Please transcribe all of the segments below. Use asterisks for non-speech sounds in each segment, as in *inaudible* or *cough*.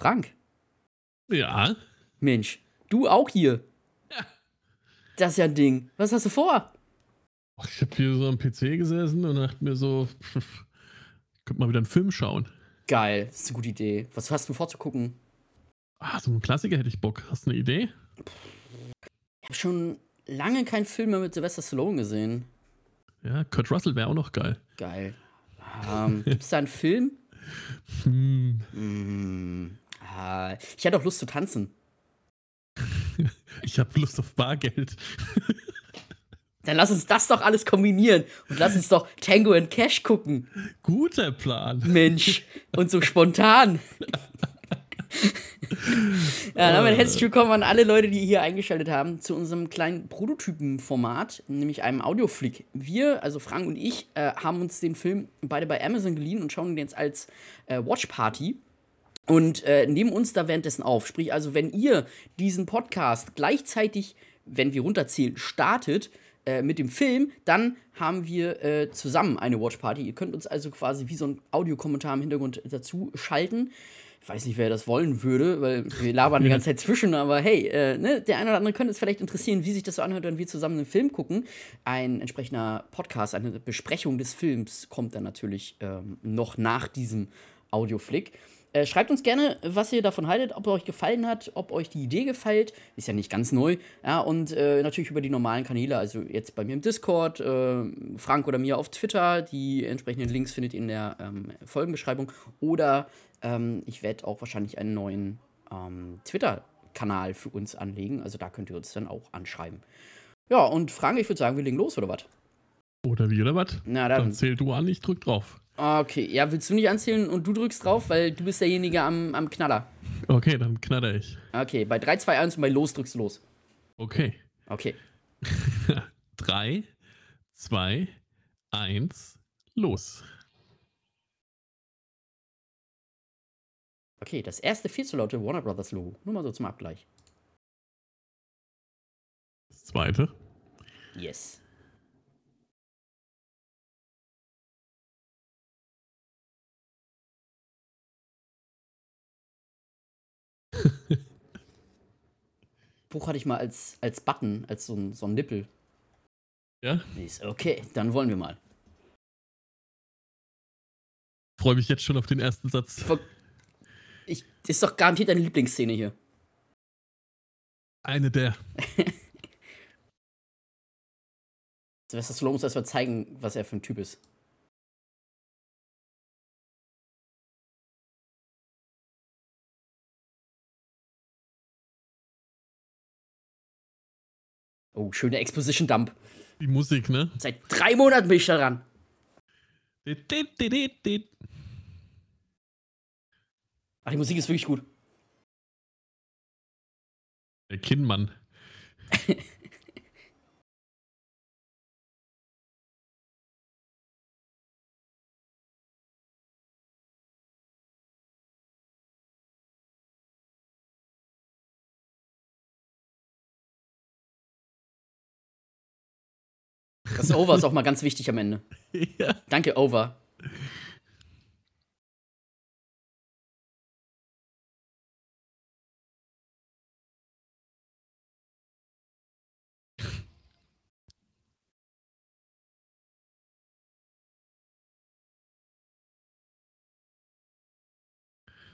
Frank, Ja. Mensch, du auch hier. Ja. Das ist ja ein Ding. Was hast du vor? Ich habe hier so am PC gesessen und dachte mir so, pff, ich könnte mal wieder einen Film schauen. Geil, das ist eine gute Idee. Was hast du vorzugucken? Ah, so einen Klassiker hätte ich Bock. Hast du eine Idee? Ich habe schon lange keinen Film mehr mit Sylvester Stallone gesehen. Ja, Kurt Russell wäre auch noch geil. Geil. Ähm, Gibt es da einen Film? *laughs* Hm, Mm, ah, ich hatte auch Lust zu tanzen. *laughs* ich habe Lust auf Bargeld. *laughs* Dann lass uns das doch alles kombinieren und lass uns doch Tango and Cash gucken. Guter Plan. Mensch. Und so spontan. *laughs* ja, damit herzlich willkommen an alle Leute, die hier eingeschaltet haben, zu unserem kleinen Prototypen-Format, nämlich einem Audioflick. Wir, also Frank und ich, äh, haben uns den Film beide bei Amazon geliehen und schauen ihn jetzt als äh, Watch Party. Und äh, nehmen uns da währenddessen auf. Sprich, also, wenn ihr diesen Podcast gleichzeitig, wenn wir runterzählen, startet äh, mit dem Film, dann haben wir äh, zusammen eine Watch Party. Ihr könnt uns also quasi wie so ein Audiokommentar im Hintergrund dazu schalten. Ich weiß nicht, wer das wollen würde, weil wir labern die ganze Zeit zwischen, aber hey, äh, ne, der eine oder andere könnte es vielleicht interessieren, wie sich das so anhört, wenn wir zusammen einen Film gucken. Ein entsprechender Podcast, eine Besprechung des Films kommt dann natürlich ähm, noch nach diesem Audioflick. Äh, schreibt uns gerne, was ihr davon haltet, ob er euch gefallen hat, ob euch die Idee gefällt. Ist ja nicht ganz neu. Ja, und äh, natürlich über die normalen Kanäle, also jetzt bei mir im Discord, äh, Frank oder mir auf Twitter. Die entsprechenden Links findet ihr in der ähm, Folgenbeschreibung. Oder ähm, ich werde auch wahrscheinlich einen neuen ähm, Twitter-Kanal für uns anlegen. Also da könnt ihr uns dann auch anschreiben. Ja, und Frank, ich würde sagen, wir legen los, oder was? Oder wie, oder was? Na Dann dann. zähl du an, ich drück drauf. Okay, ja, willst du nicht anzählen und du drückst drauf, weil du bist derjenige am, am Knaller. Okay, dann knatter ich. Okay, bei 3, 2, 1 und bei Los drückst du los. Okay. Okay. 3, 2, 1, los. Okay, das erste viel zu laute Warner Brothers Logo. Nur mal so zum Abgleich. Das zweite. Yes. Buch hatte ich mal als, als Button, als so ein, so ein Nippel. Ja? Okay, dann wollen wir mal. Freue mich jetzt schon auf den ersten Satz. Ich, das ist doch garantiert deine Lieblingsszene hier. Eine der. *laughs* Sylvester Stallone muss erstmal zeigen, was er für ein Typ ist. Oh, schöne Exposition-Dump. Die Musik, ne? Seit drei Monaten bin ich daran. Dit, dit. Ach, die Musik ist wirklich gut. Der Kinnmann. *laughs* Das Over ist auch mal ganz wichtig am Ende. *laughs* ja. Danke, Over.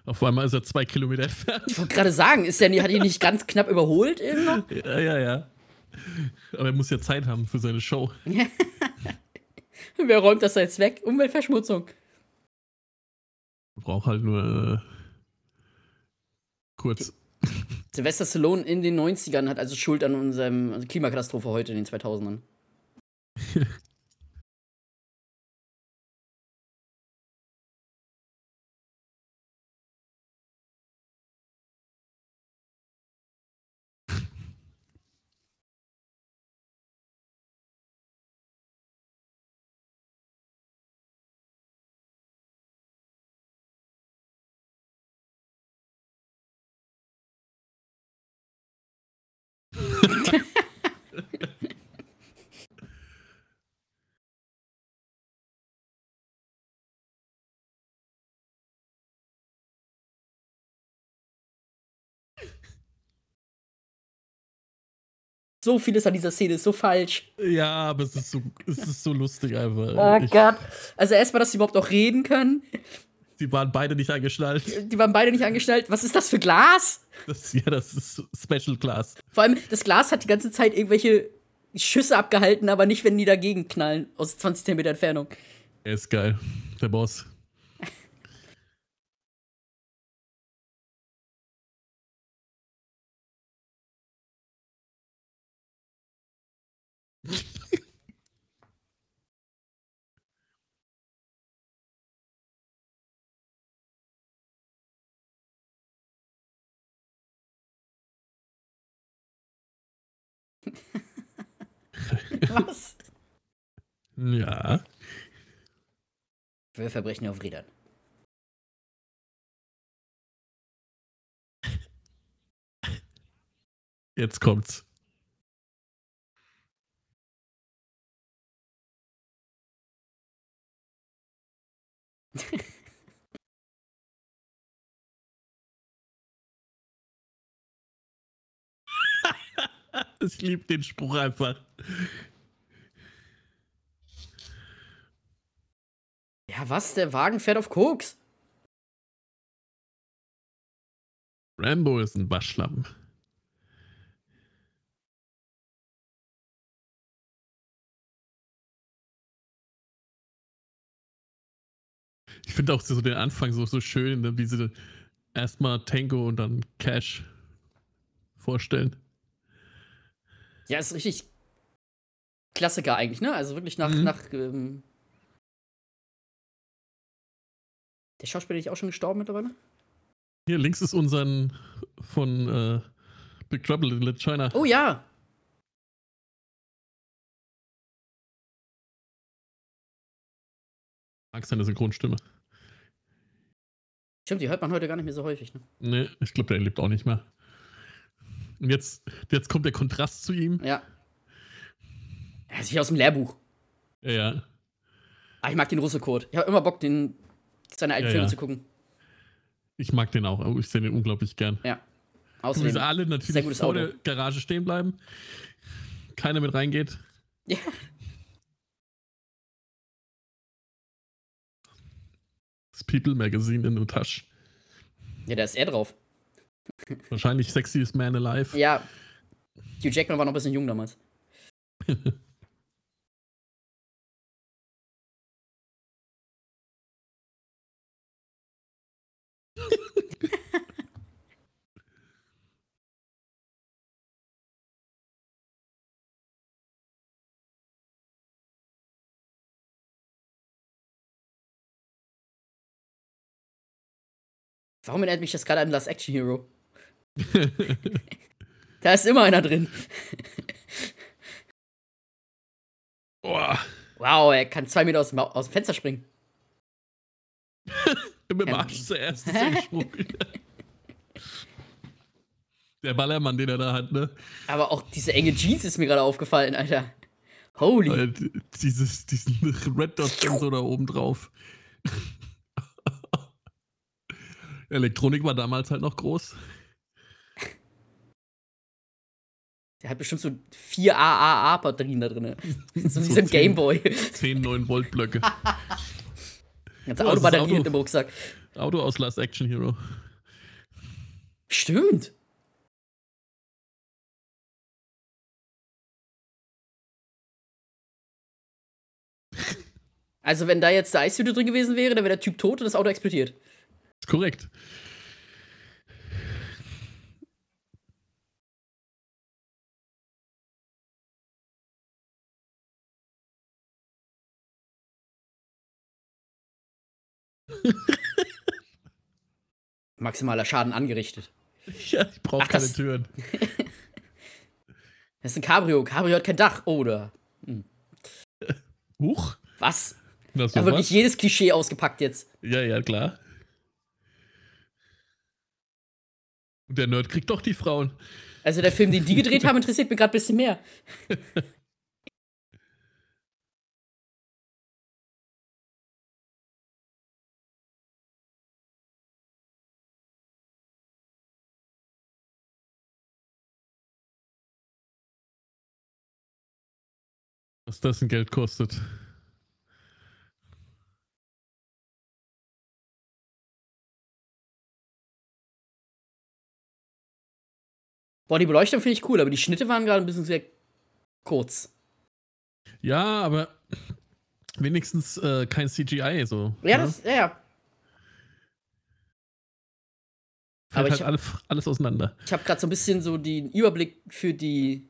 Auf einmal ist er zwei Kilometer entfernt. Ich wollte gerade sagen, ist der, hat ihn nicht ganz knapp überholt eben noch? Ja, ja, ja. Aber er muss ja Zeit haben für seine Show. *laughs* Wer räumt das da jetzt weg? Umweltverschmutzung. Braucht halt nur äh, kurz. *laughs* Sylvester Stallone in den 90ern hat also Schuld an unserem Klimakatastrophe heute in den 2000ern. *laughs* so vieles an dieser Szene ist so falsch. Ja, aber es ist so, es ist so lustig einfach. Oh Ich- Gott. Also erstmal, dass sie überhaupt noch reden können. Die waren beide nicht angeschnallt. Die waren beide nicht angestellt. Was ist das für Glas? Das, ja, das ist Special Class. Vor allem, das Glas hat die ganze Zeit irgendwelche Schüsse abgehalten, aber nicht, wenn die dagegen knallen. Aus 20 cm Entfernung. Er ist geil. Der Boss. Was? Ja. Wir Verbrechen auf Rädern. Jetzt kommt's. *laughs* *laughs* ich liebe den Spruch einfach. Ja, was? Der Wagen fährt auf Koks. Rambo ist ein Waschlappen. Ich finde auch so den Anfang so, so schön, ne, wie sie erstmal Tango und dann Cash vorstellen. Ja, ist richtig Klassiker eigentlich, ne? Also wirklich nach. Mhm. nach ähm der Schauspieler ist auch schon gestorben mittlerweile? Hier links ist unseren von äh, Big Trouble in Little China. Oh ja! Mag seine Synchronstimme. Stimmt, die hört man heute gar nicht mehr so häufig, ne? Nee, ich glaube, der lebt auch nicht mehr. Und jetzt, jetzt kommt der Kontrast zu ihm. Ja. Er ist wie aus dem Lehrbuch. Ja, ja. Ah, ich mag den Russo-Code. Ich habe immer Bock, den, seine alten Ja, Filme ja. zu gucken. Ich mag den auch. Ich sehe den unglaublich gern. Ja. Außerdem. sie alle natürlich vor der Garage stehen bleiben. Keiner mit reingeht. Ja. Das People Magazine in der Tasche. ja, da ist er drauf. Wahrscheinlich Sexiest Man Alive. Ja. Hugh Jackman war noch ein bisschen jung damals. *laughs* Warum erinnert mich das gerade an Last Action Hero? *laughs* Da ist immer einer drin. Boah. Wow, er kann zwei Meter aus dem, Au- aus dem Fenster springen. *laughs* Mit dem. Arsch zuerst. *laughs* der Ballermann, den er da hat, ne? Aber auch diese enge Jeans ist mir gerade aufgefallen, Alter. Holy. Weil dieses, diesen Red Dot Sensor da oben drauf. Elektronik war damals halt noch groß. Der hat bestimmt so vier AAA-Batterien da drin. *laughs* so wie So ein Gameboy. 10, 9 Volt Blöcke. *laughs* Ganze Ja, das Autobatterien Auto. dem Rucksack. Auto aus Last Action Hero. Stimmt. *laughs* Also, wenn da jetzt der Eishütte drin gewesen wäre, dann wäre der Typ tot und das Auto explodiert. Ist korrekt. *laughs* Maximaler Schaden angerichtet. *laughs* Ja, ich brauche keine das- Türen. *laughs* Das ist ein Cabrio. Cabrio hat kein Dach. Oder? Huch. Was? Da wird wirklich jedes Klischee ausgepackt jetzt. Ja, ja, klar. Und der Nerd kriegt doch die Frauen. Also, der Film, den die gedreht haben, interessiert mich gerade ein bisschen mehr. *laughs* Was das ein Geld kostet. Boah, die Beleuchtung finde ich cool, aber die Schnitte waren gerade ein bisschen sehr kurz. Ja, aber wenigstens äh, kein CGI so. Ja, ne? das, ja, ja. Fällt aber halt ich- alles, alles auseinander. Ich habe gerade so ein bisschen so den Überblick für die.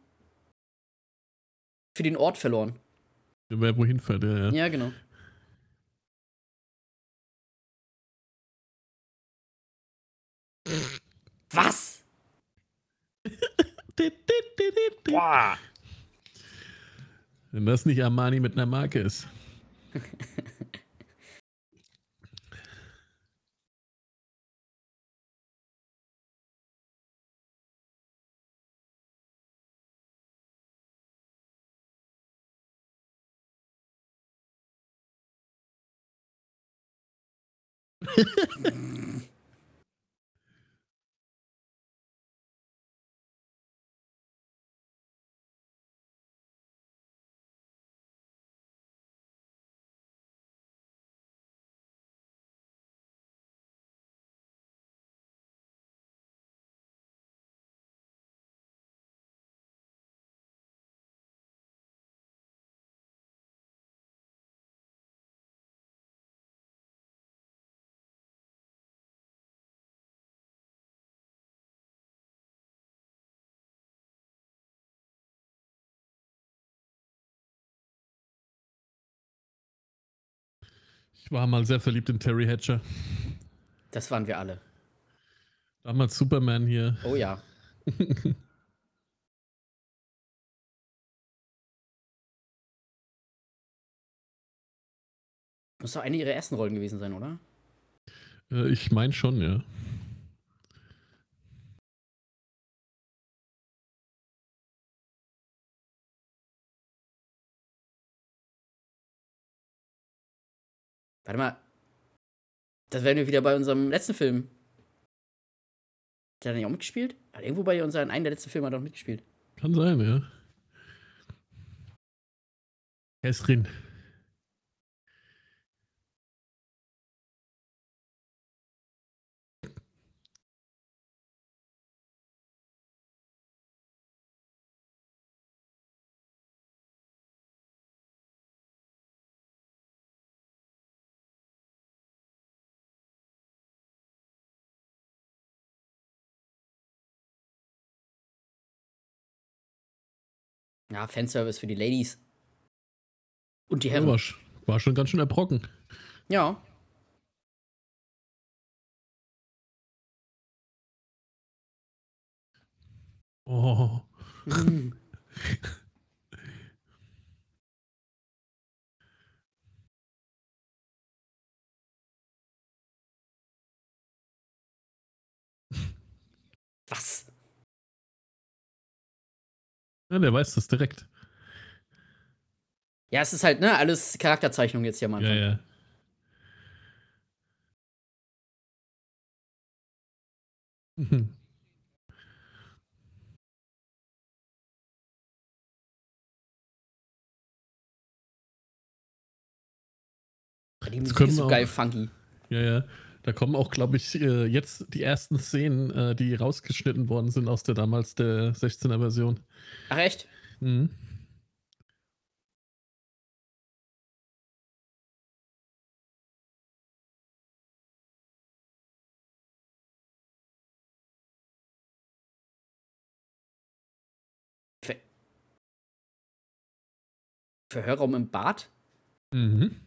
für den Ort verloren. Wer wohin fährt, ja, ja. Ja, genau. Was? Boah. Wenn das nicht Armani mit einer Marke ist. *laughs* Ich war mal sehr verliebt in Terry Hatcher. Das waren wir alle. Damals Superman hier. Oh ja. *laughs* Muss doch eine ihrer ersten Rollen gewesen sein, oder? Äh, ich meine schon, ja. Warte mal. Das wären wir wieder bei unserem letzten Film. Hat er nicht auch mitgespielt? Hat irgendwo bei unseren einen der letzten Filme hat er auch mitgespielt. Kann sein, ja. Er ist. Ja, Fanservice für die Ladies. Und die Ja, Herren. war, sch- war schon ganz schön erbrocken. Ja. Oh. Mhm. *laughs* Was? Ja, der weiß das direkt. Ja, es ist halt, ne, alles Charakterzeichnung jetzt hier am Ja, Anfang. ja. *laughs* Mhm. Die Musik ist so geil funky. Ja, ja. Da kommen auch, glaube ich, äh, jetzt die ersten Szenen, äh, die rausgeschnitten worden sind aus der damals der 16er Version. Ach, echt? Mhm. Ver Verhörraum im Bad? Mhm.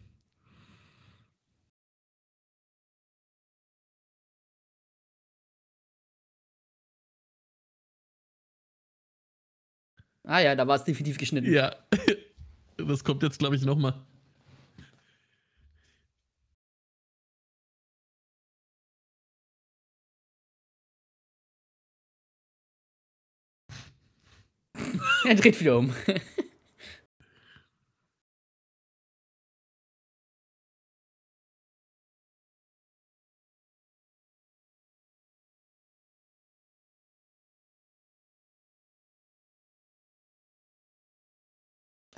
Ah ja, da war es definitiv geschnitten. Ja. *laughs* Das kommt jetzt, glaube ich, nochmal. *laughs* er dreht wieder um.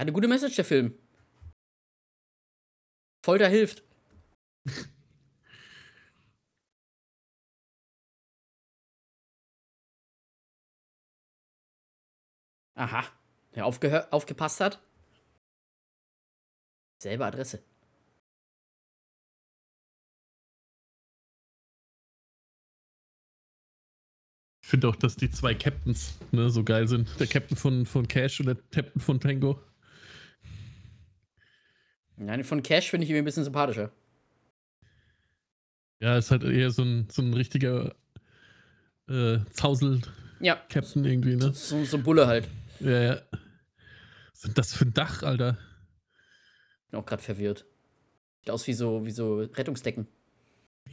Eine gute Message, der Film. Folter hilft. *laughs* Aha. Aufgehör aufgepasst hat? Selbe Adresse. Ich finde auch, dass die zwei Captains ne, so geil sind. Der Captain von, von Cash und der Captain von Tango. Nein, von Cash finde ich ihn ein bisschen sympathischer. Ja, ist halt eher so ein, so ein richtiger äh, Zausel-Captain Ja. irgendwie, ne? So, so ein Bulle halt. Ja, ja. Was ist das für ein Dach, Alter? Bin auch gerade verwirrt. Sieht aus wie so, wie so Rettungsdecken.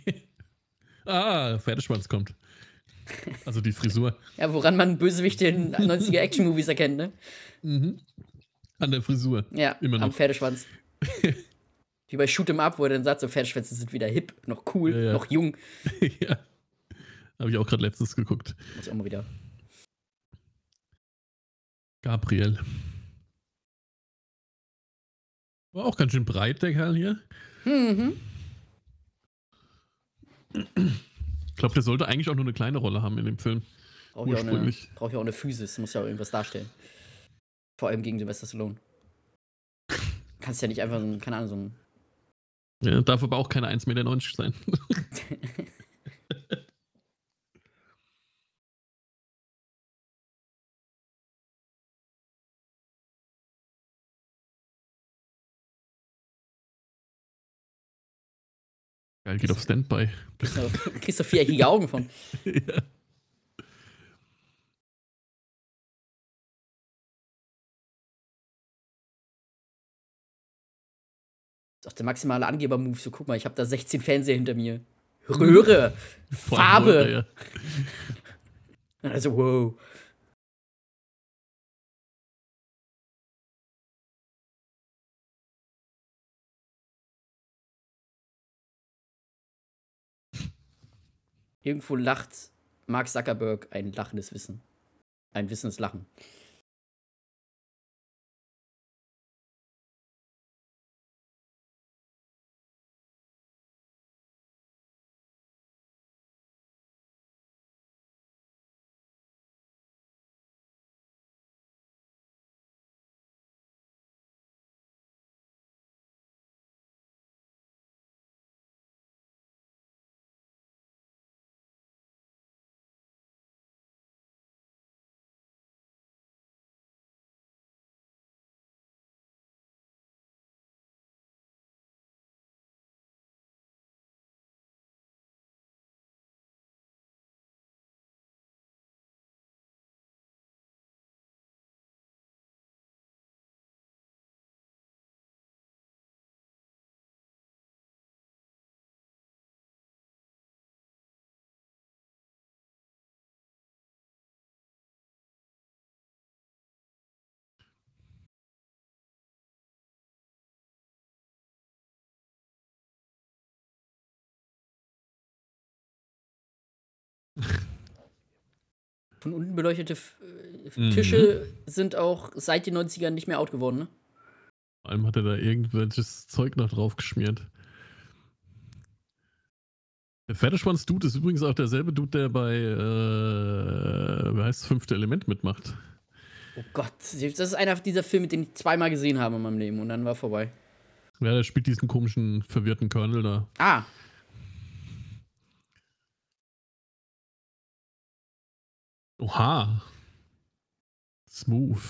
*laughs* Ah, Pferdeschwanz kommt. Also die Frisur. *laughs* Ja, woran man Bösewichte in 90er Action-Movies erkennt, ne? Mhm. An der Frisur. Ja, Immer am noch. Pferdeschwanz. Wie bei Shoot'em Up, wo er dann sagt, so Pferdeschwänze sind wieder hip, noch cool, Ja, ja. noch jung. *laughs* ja. Habe ich auch gerade letztens geguckt. Muss ich auch mal wieder. Gabriel. War auch ganz schön breit, der Kerl hier. Mhm. Ich glaube, der sollte eigentlich auch nur eine kleine Rolle haben in dem Film. Braucht ja, auch eine, Ursprünglich. braucht ja auch eine Physis, muss ja auch irgendwas darstellen. Vor allem gegen Sylvester Stallone. Kannst ja nicht einfach so ein, keine Ahnung, so ein. Ja, darf aber auch keine 1,90 Meter sein. *laughs* Geil, geht auf Standby. Kriegst du, kriegst du viereckige Augen von. *laughs* ja. Auch der maximale Angeber-Move. So, guck mal, ich habe da 16 Fernseher hinter mir. Röhre, *laughs* Farbe. Ja. *laughs* Also, wow. Irgendwo lacht Mark Zuckerberg ein lachendes Wissen. Ein wissendes Lachen. Von unten beleuchtete F- äh, Mhm. Tische sind auch seit den 90ern nicht mehr out geworden, ne? Vor allem hat er da irgendwelches Zeug noch drauf geschmiert. Der Pferdeschwanz-Dude ist übrigens auch derselbe Dude, der bei, äh, wie heißt das, Fünfte Element mitmacht. Oh Gott, das ist einer dieser Filme, den ich zweimal gesehen habe in meinem Leben und dann war vorbei. Ja, der spielt diesen komischen, verwirrten Colonel da. Ah, Oha. Smooth.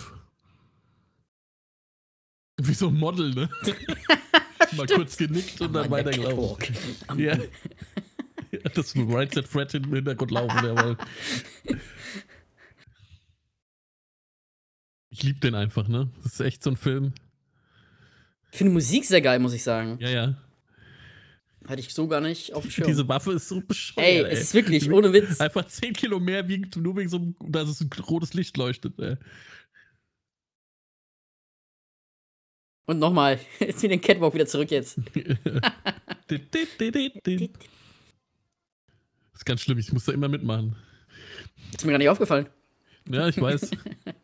Wie so ein Model, ne? *laughs* Mal kurz genickt und dann weitergelaufen. *laughs* Ja. *laughs* ja. Das Right Set Fred im Hintergrund laufen, jawohl. Ich liebe den einfach, ne? Das ist echt so ein Film. Ich finde Musik sehr geil, muss ich sagen. Ja, ja. Hatte ich so gar nicht auf dem Schirm. Diese Waffe ist so bescheuert. Ey, es ist wirklich, ohne Witz. Einfach 10 Kilo mehr wiegt, nur wegen so einem, dass es ein rotes Licht leuchtet. Ey. Und nochmal, *laughs* jetzt wieder den Catwalk wieder zurück jetzt. Das *laughs* ist ganz schlimm, ich muss da immer mitmachen. Ist mir gar nicht aufgefallen. Ja, ich weiß.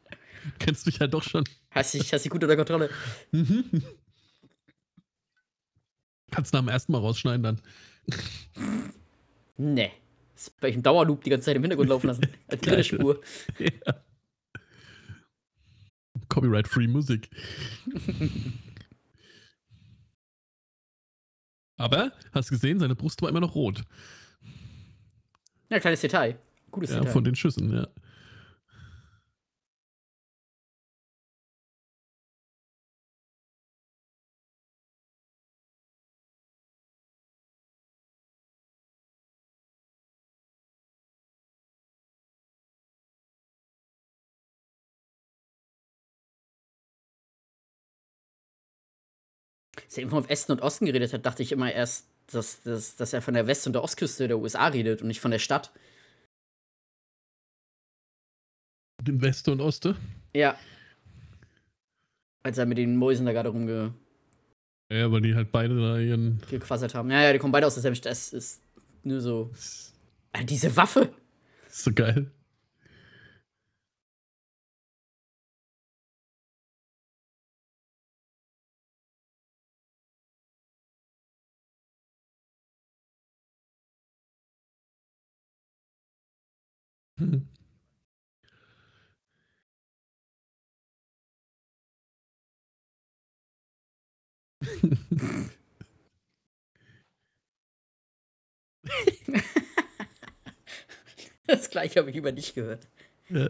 *laughs* Kennst mich halt doch schon. Hast dich, hast dich gut unter Kontrolle. Kannst du nach dem ersten Mal rausschneiden dann. Nee. Das bei ich im Dauerloop die ganze Zeit im Hintergrund laufen lassen. *laughs* Als dritte. Spur. Ja. Copyright-free Musik. Aber, hast du gesehen, seine Brust war immer noch rot. Ja, kleines Detail. Gutes Ja, Detail. von den Schüssen, ja. Als er eben von Westen und Osten geredet hat, dachte ich immer erst, dass, dass, dass er von der West- und der Ostküste der USA redet und nicht von der Stadt. Den Weste und Oste. Ja. Als er mit den Mäusen da gerade rumgequasselt Ja, weil die halt beide da ihren. haben. Ja, ja, die kommen beide aus derselben Stadt. Das ist nur so. Ah, diese Waffe! Ist so geil. Hm. *laughs* *laughs* Das gleiche habe ich über dich gehört. Ja.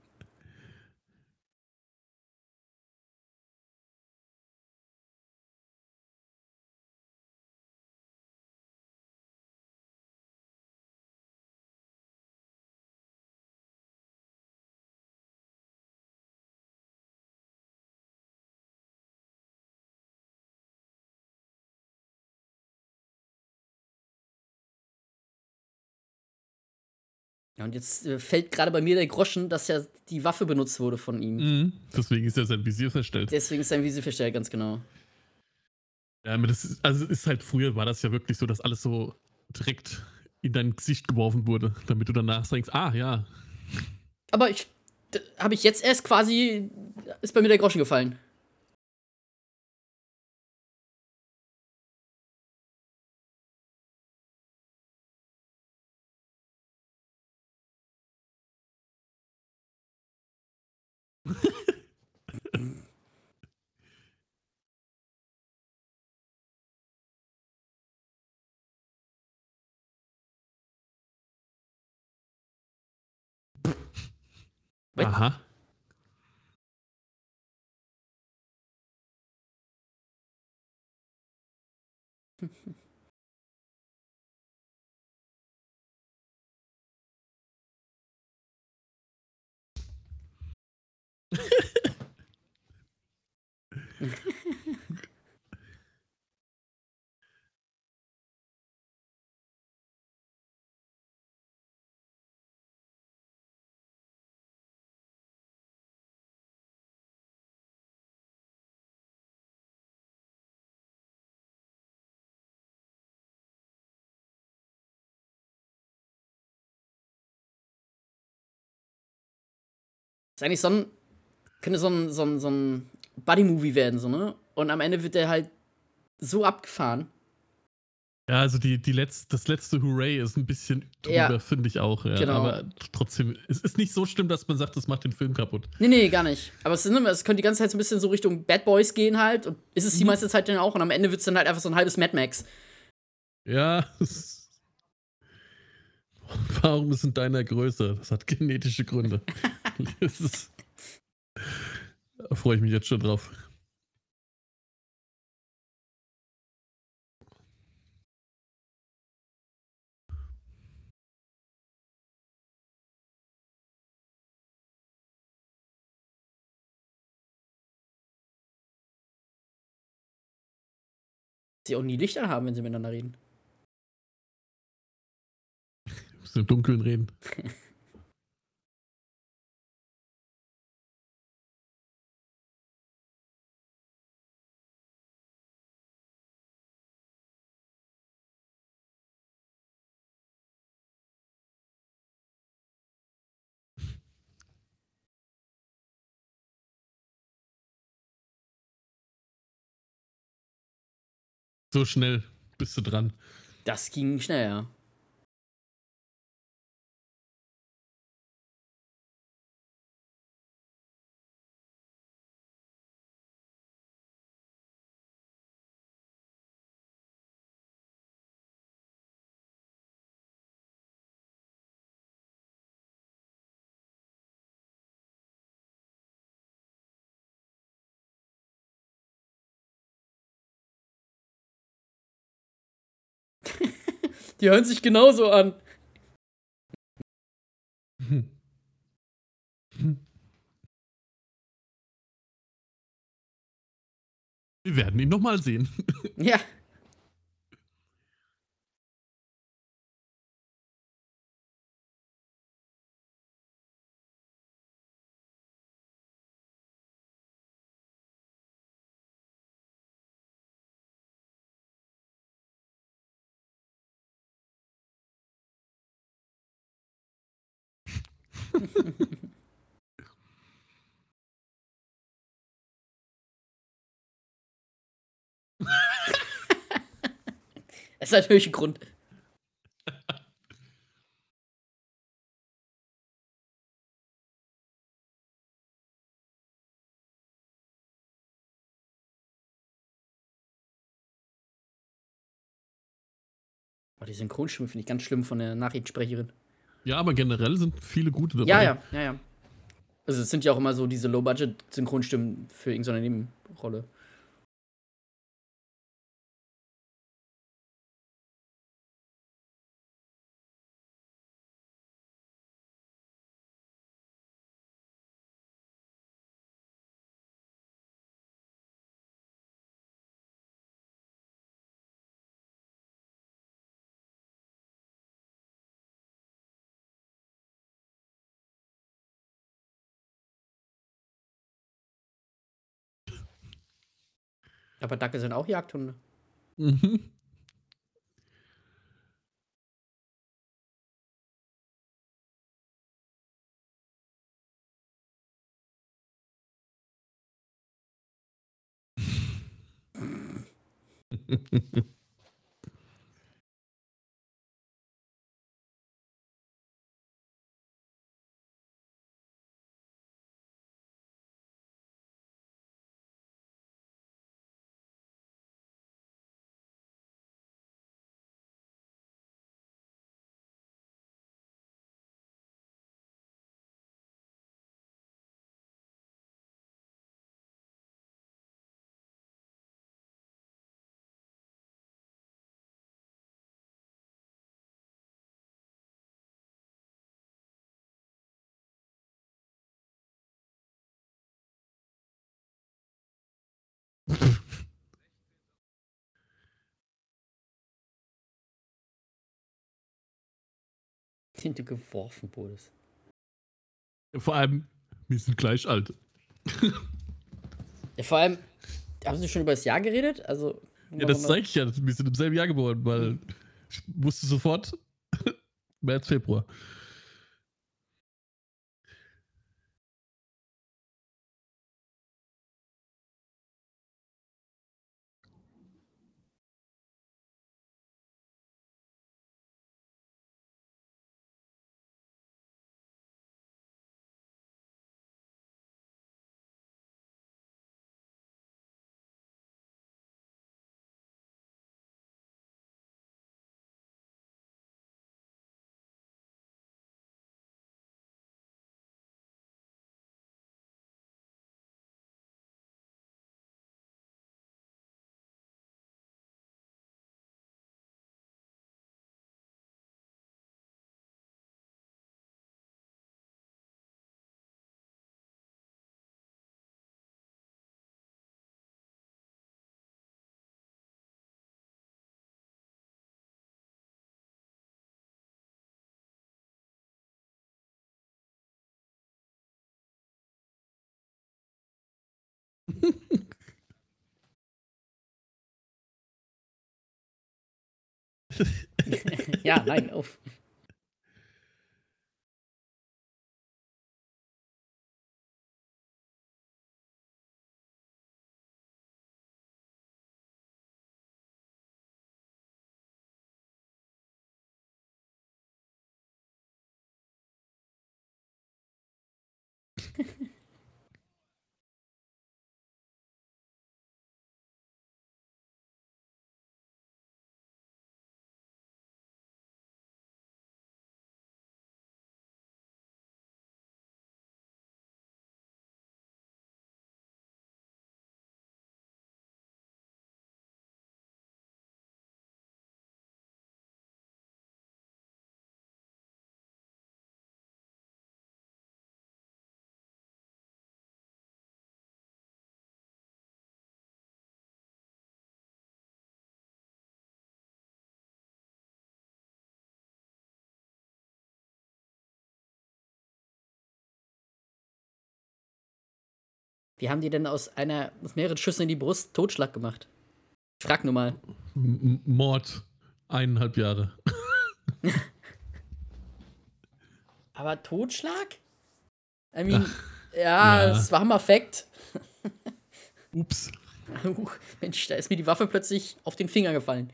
Ja, und jetzt äh, fällt gerade bei mir der Groschen, dass ja die Waffe benutzt wurde von ihm. Mhm. Deswegen ist ja sein Visier verstellt. Deswegen ist sein Visier verstellt, ganz genau. Ja, aber das ist, also ist halt früher war das ja wirklich so, dass alles so direkt in dein Gesicht geworfen wurde, damit du danach denkst, ah ja, Aber ich. Habe ich jetzt erst quasi. Ist bei mir der Groschen gefallen. Was? *laughs* aha. Ist eigentlich so ein. Könnte so ein, so ein, so ein Buddy-Movie werden, so, ne? Und am Ende wird der halt so abgefahren. Ja, also die, die letz, das letzte Hooray ist ein bisschen drüber, Ja. finde ich auch. Ja. Genau. Aber trotzdem, es ist nicht so schlimm, dass man sagt, das macht den Film kaputt. Nee, nee, gar nicht. Aber es, ist, es könnte die ganze Zeit so ein bisschen so Richtung Bad Boys gehen halt. Und ist es die meiste Zeit dann auch. Und am Ende wird es dann halt einfach so ein halbes Mad Max. Ja. *laughs* Warum ist in deiner größer? Das hat genetische Gründe. *laughs* *laughs* ist, da freue ich mich jetzt schon drauf. Sie auch nie Licht anhaben, wenn sie miteinander reden. Müssen im Dunkeln reden. *laughs* So schnell bist du dran. Das ging schnell, ja. Die hören sich genauso an. Wir werden ihn nochmal sehen. Ja. Das ist natürlich Grund. Oh, die Synchronstimme finde ich ganz schlimm von der Nachrichtensprecherin. Ja, aber generell sind viele gute dabei. Ja, ja, ja, ja. Also es sind ja auch immer so diese Low-Budget-Synchronstimmen für irgendeine Nebenrolle. Aber Dackel sind auch Jagdhunde. Mhm. *laughs* Den du geworfen wurdest. Vor allem, wir sind gleich alt. Ja, vor allem, haben Sie schon über das Jahr geredet? Also. Ja, das zeige ich ja. Wir sind im selben Jahr geboren, weil ich wusste sofort *laughs* März, Februar. *laughs* ja, nein, auf. Wie haben die denn aus einer, aus mehreren Schüssen in die Brust Totschlag gemacht? Ich frag nur mal. M Mord. Eineinhalb Jahre. *laughs* Aber Totschlag? I mean, Ach, ja, es ja. war Hammer-Fact. Ups. *laughs* Mensch, da ist mir die Waffe plötzlich auf den Finger gefallen.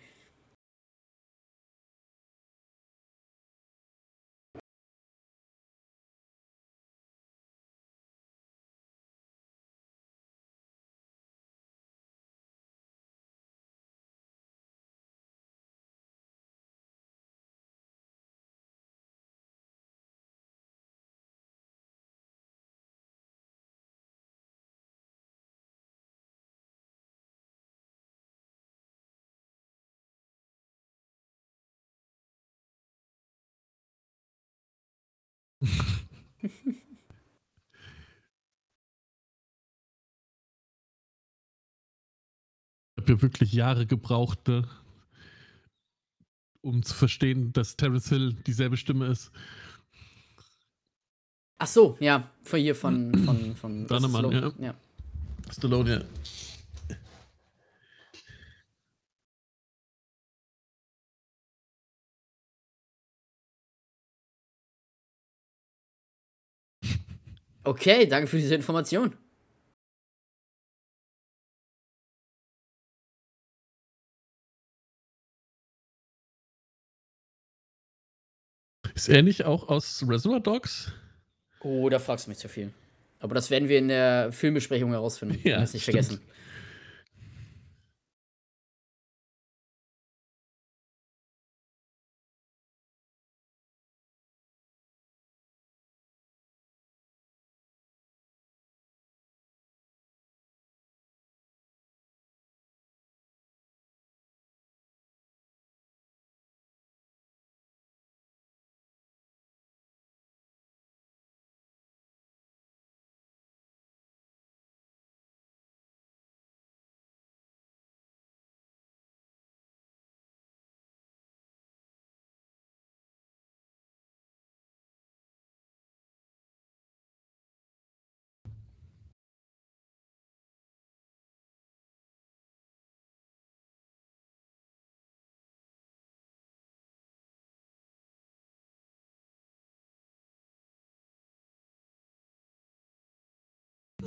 *laughs* ich habe ja wirklich Jahre gebraucht, ne? um zu verstehen, dass Terence Hill dieselbe Stimme ist. Ach so, ja, von hier von von von Dannemann, ja. ja. Stallone, ja. Okay, danke für diese Information. Ist er nicht auch aus Reservoir Dogs? Oh, da fragst du mich zu viel. Aber das werden wir in der Filmbesprechung herausfinden. Ja, nicht stimmt. vergessen.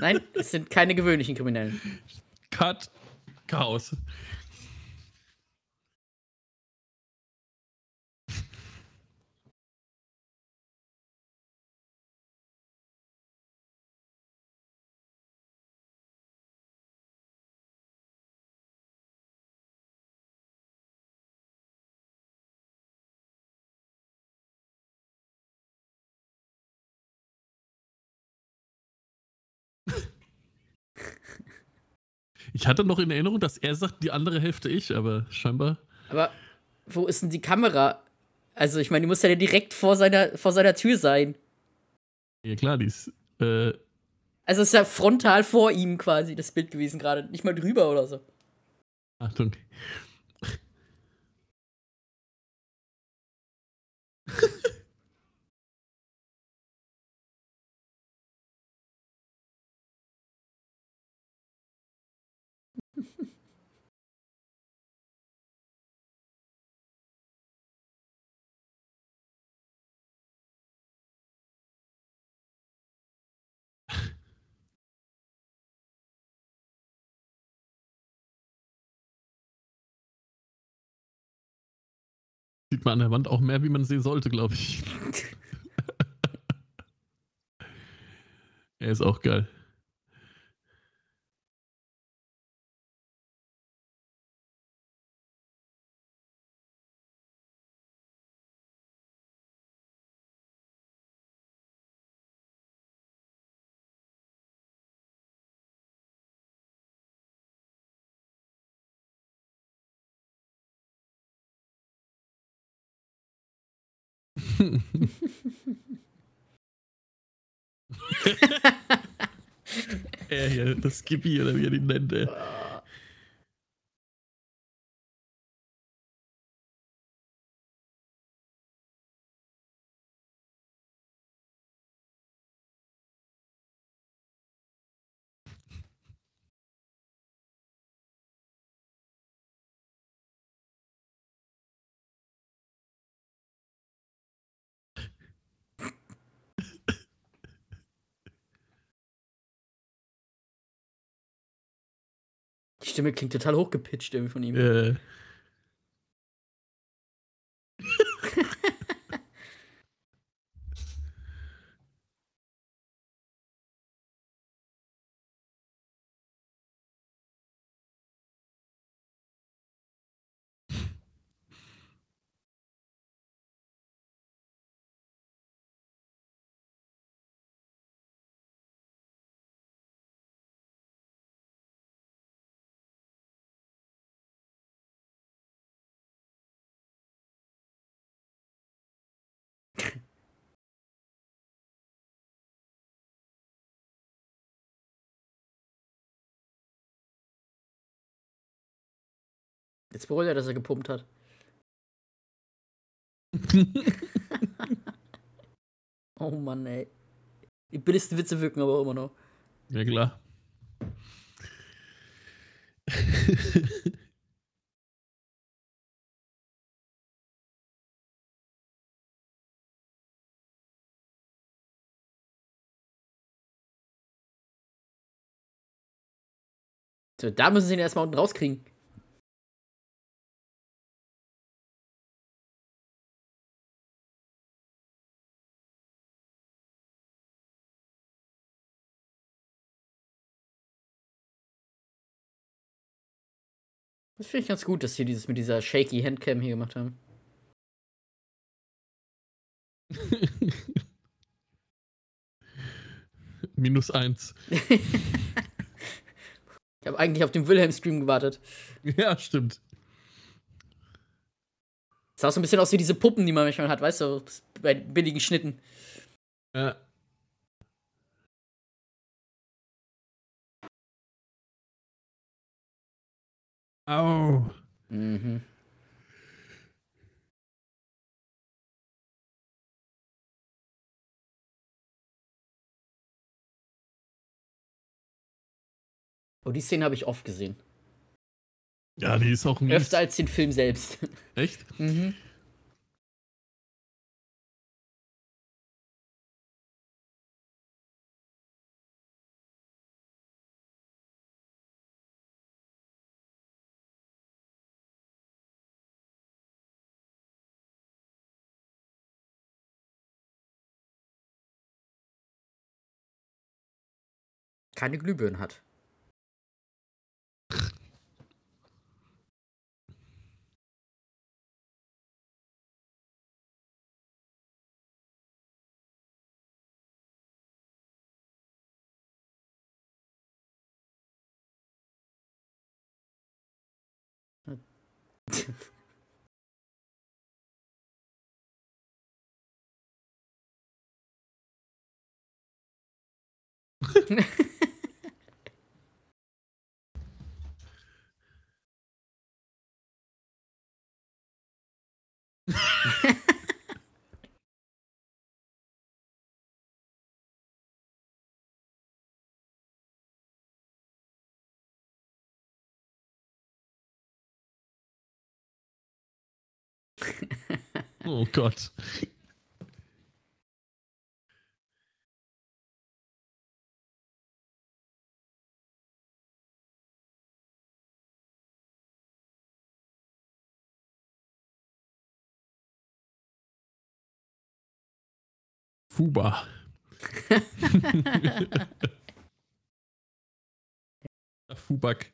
Nein, es sind keine gewöhnlichen Kriminellen. Cut. Chaos. Ich hatte noch in Erinnerung, dass er sagt, die andere Hälfte ich, aber scheinbar. Aber wo ist denn die Kamera? Also, ich meine, die muss ja direkt vor seiner, vor seiner Tür sein. Ja, klar, die ist. Äh, Also, es ist ja frontal vor ihm quasi das Bild gewesen, gerade. Nicht mal drüber oder so. Achtung. *laughs* Sieht man an der Wand auch mehr, wie man sehen sollte, glaube ich. *laughs* *laughs* er ist auch geil. Ja, hier, das Skippy oder wie er den nennt, ey. Stimme klingt total hochgepitcht irgendwie von ihm. Äh, Jetzt bereut er, dass er gepumpt hat. *laughs* Oh Mann, ey. Die billigsten Witze wirken aber auch immer noch. ja, klar. So, da müssen sie ihn erstmal unten rauskriegen. Das finde ich ganz gut, dass sie dieses mit dieser shaky Handcam hier gemacht haben. *laughs* Minus eins. *laughs* Ich habe eigentlich auf den Wilhelm-Stream gewartet. Ja, stimmt. Das sah so ein bisschen aus wie diese Puppen, die man manchmal hat, weißt du, bei billigen Schnitten. Ja. Au. Mhm. Oh, die Szene habe ich oft gesehen. Ja, die ist auch mies. Öfter als den Film selbst. Echt? Mhm. Keine Glühbirnen hat. *laughs* *laughs* Oh Gott. Fuba. *laughs* Fubak.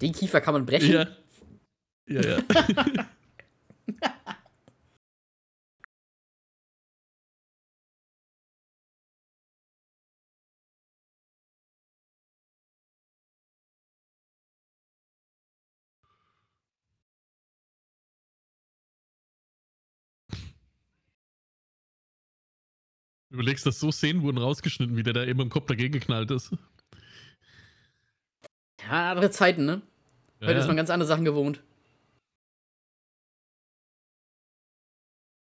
Den Kiefer kann man brechen. Ja. Ja, ja. *laughs* Du überlegst, dass so Szenen wurden rausgeschnitten, wie der da eben im Kopf dagegen geknallt ist. Ja, andere Zeiten, ne? Ja, Heute ist man ganz andere Sachen gewohnt.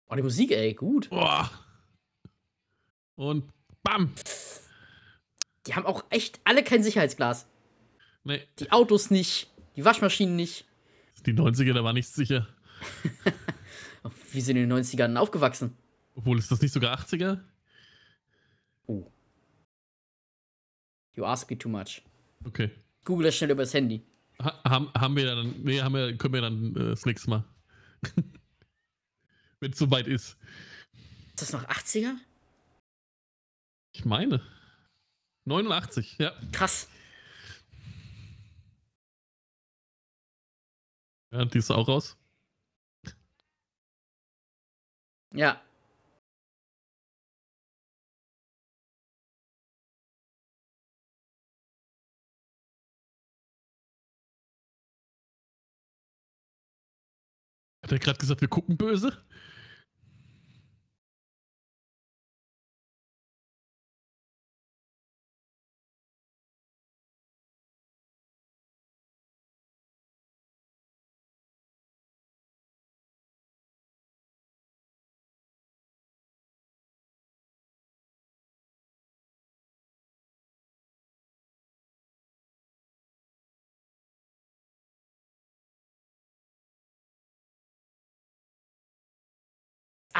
Oh, die Musik, ey, gut. Boah. Und bam. Die haben auch echt alle kein Sicherheitsglas. Nee, Die Autos nicht, die Waschmaschinen nicht. die 90er, da war nichts sicher. *laughs* Oh, Wie sind in den 90ern aufgewachsen? Obwohl, ist das nicht sogar 80er? Oh. You ask me too much. Okay. Google das schnell übers Handy. Ha haben, haben wir dann, nee, haben wir, können wir dann äh, das nächste Mal. *laughs* Wenn es soweit ist. Ist das noch 80er? Ich meine. 89, ja. Krass. Ja, die ist auch raus. Ja. Hat er gerade gesagt, wir gucken böse?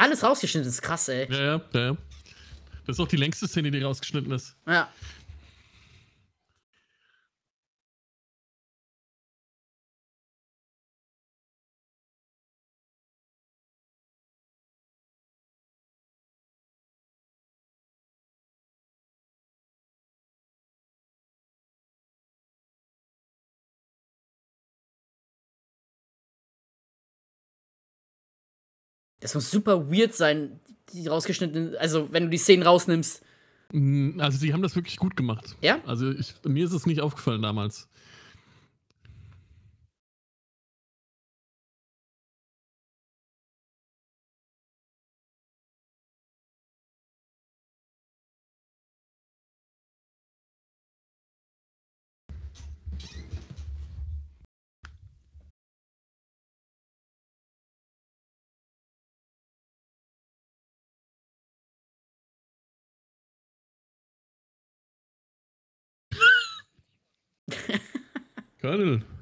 Alles rausgeschnitten, ist krass, ey. Ja, ja, ja, ja. Das ist auch die längste Szene, die rausgeschnitten ist. Ja. Das muss super weird sein, die rausgeschnittenen, also wenn du die Szenen rausnimmst. Mm, Also, die haben das wirklich gut gemacht. Ja? Also, ich, mir ist es nicht aufgefallen damals. Colonel.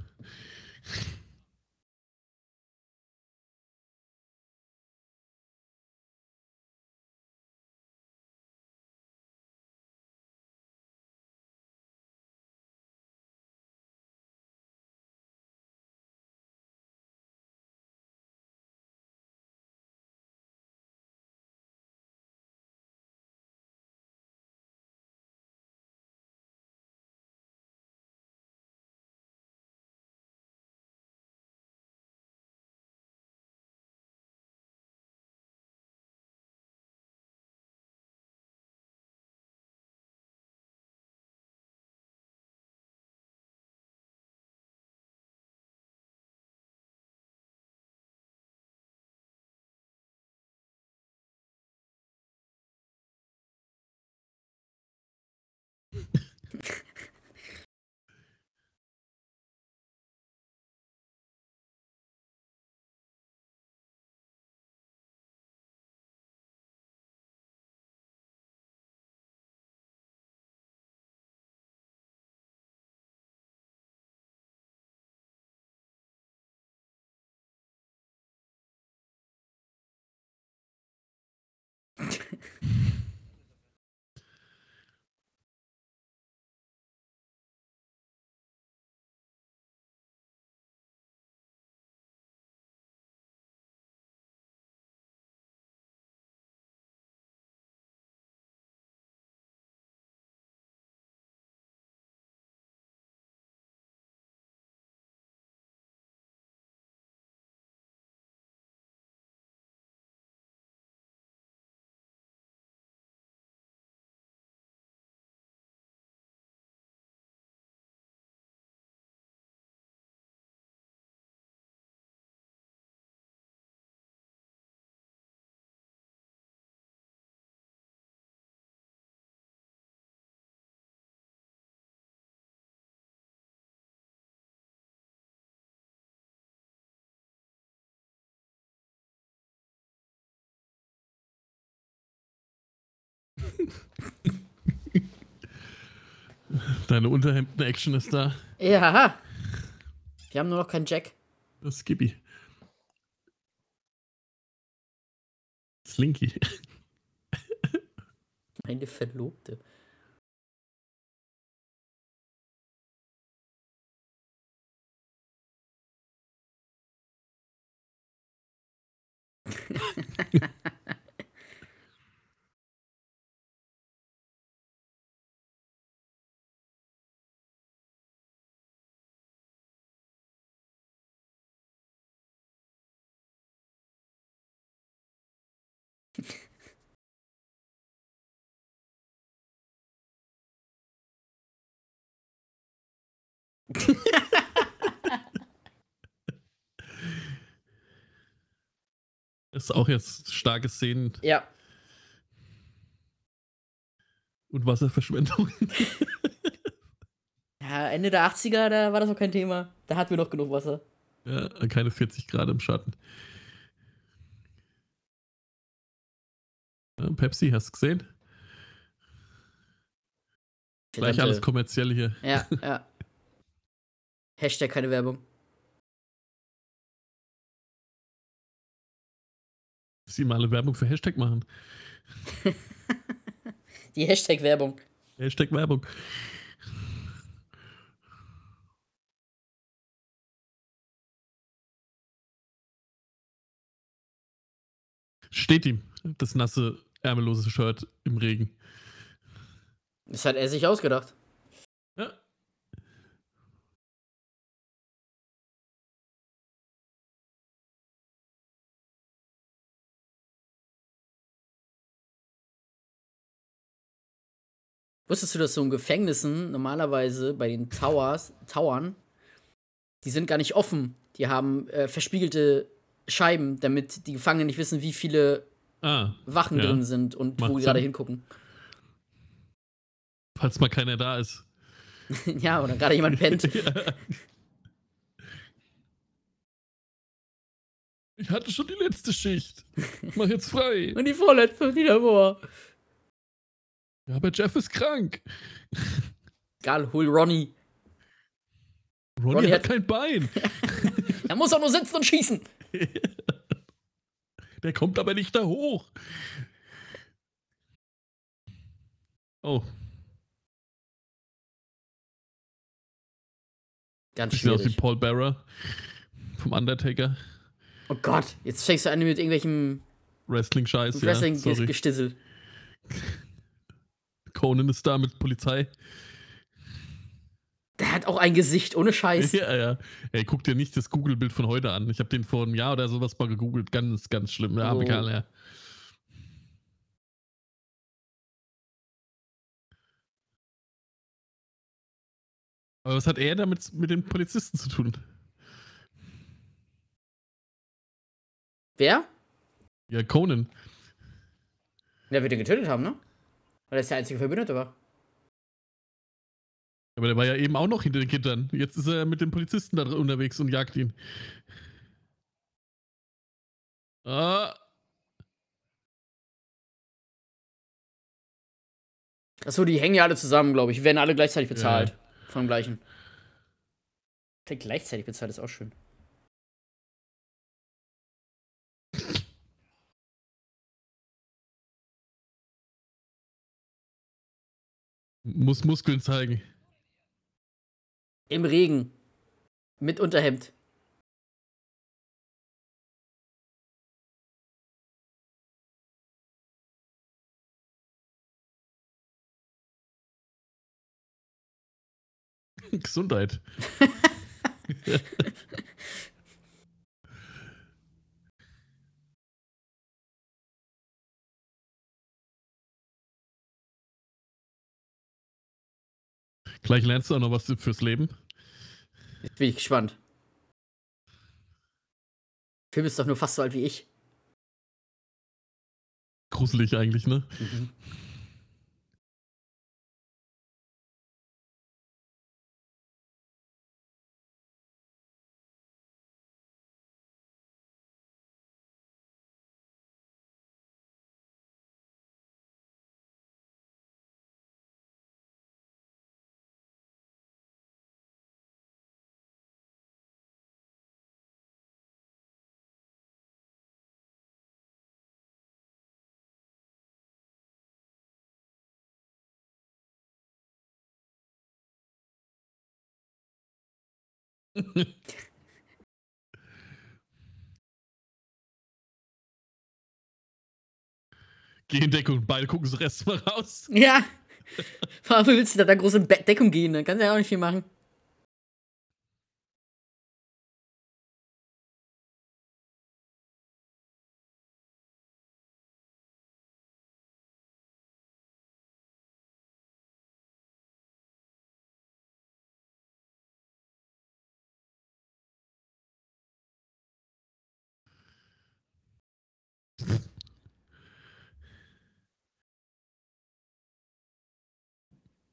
*laughs* Deine Unterhemden-Action ist da. Ja. Wir haben nur noch keinen Jack. Das ist Skippy. Slinky. *laughs* Meine Verlobte. *laughs* *laughs* Das ist auch jetzt starke Szenen Ja. und Wasserverschwendung. *laughs* ja. Ende der 80er, da war das noch kein Thema. Da hatten wir noch genug Wasser. ja, keine 40 Grad im Schatten. Pepsi, hast du gesehen? Gleich Verdammte- alles kommerziell hier. Ja, *laughs* ja. Hashtag keine Werbung. Sie mal eine Werbung für Hashtag machen. *laughs* Die Hashtag-Werbung. Hashtag Werbung. Steht ihm das nasse, ärmellose Shirt im Regen. Das hat er sich ausgedacht. Ja. Wusstest du, dass so in Gefängnissen normalerweise bei den Towers, Towern, die sind gar nicht offen. Die haben äh, verspiegelte Scheiben, damit die Gefangenen nicht wissen, wie viele Ah, Wachen Ja. drin sind und Macht wo die gerade hingucken. falls mal keiner da ist. *laughs* ja, oder gerade jemand pennt. *laughs* Ich hatte schon die letzte Schicht. Mach jetzt frei. *laughs* Und die vorletzte wieder vor. Ja, aber Jeff ist krank. Egal, hol Ronny. Ronny, Ronny hat hat- kein Bein. Er muss auch nur sitzen und schießen. Der kommt aber nicht da hoch. Oh, Ganz sieht aus wie schwierig. Paul Bearer vom Undertaker. Oh Gott, jetzt fängst du an mit irgendwelchem Wrestling-Scheiß. Wrestling-Gestissel. Conan ist da mit Polizei. Der hat auch ein Gesicht, ohne Scheiß. *laughs* Ja, ja. Ey, guck dir nicht das Google-Bild von heute an. Ich habe den vor einem Jahr oder sowas mal gegoogelt. Ganz, ganz schlimm. Der arme Oh. Kerl, ja. Aber was hat er damit mit den Polizisten zu tun? Wer? Ja, Conan. Der wird ihn getötet haben, ne? Weil er der einzige Verbündete war. Aber der war ja eben auch noch hinter den Gittern. Jetzt ist er mit dem Polizisten da unterwegs und jagt ihn. Ah. Achso, die hängen ja alle zusammen, glaube ich. Die werden alle gleichzeitig bezahlt. Ja. Von dem gleichen. Der gleichzeitig bezahlt ist auch schön. Muss Muskeln zeigen. Im Regen. Mit Unterhemd. *laughs* Gesundheit. *laughs* Gleich lernst du auch noch was fürs Leben. Jetzt bin ich gespannt. Der Film ist doch nur fast so alt wie ich. Gruselig eigentlich, ne? Mhm. Geh in Deckung, beide gucken das Rest mal raus. Ja. Warum willst du da, da große Deckung gehen? Dann kannst du ja auch nicht viel machen.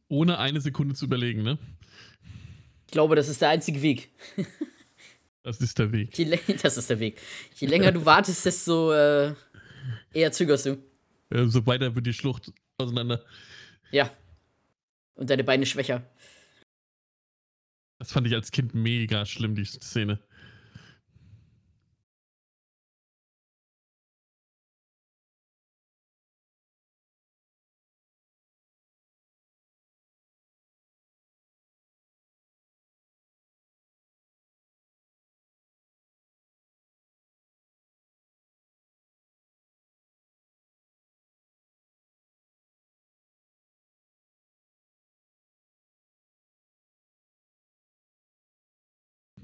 Ohne eine Sekunde zu überlegen, ne? Ich glaube, das ist der einzige Weg. *laughs* das ist der Weg. Je *laughs* das ist der Weg. Je länger du wartest, desto äh, eher zögerst du. Ja, so weiter wird die Schlucht auseinander. Ja. Und deine Beine schwächer. Das fand ich als Kind mega schlimm, die Szene.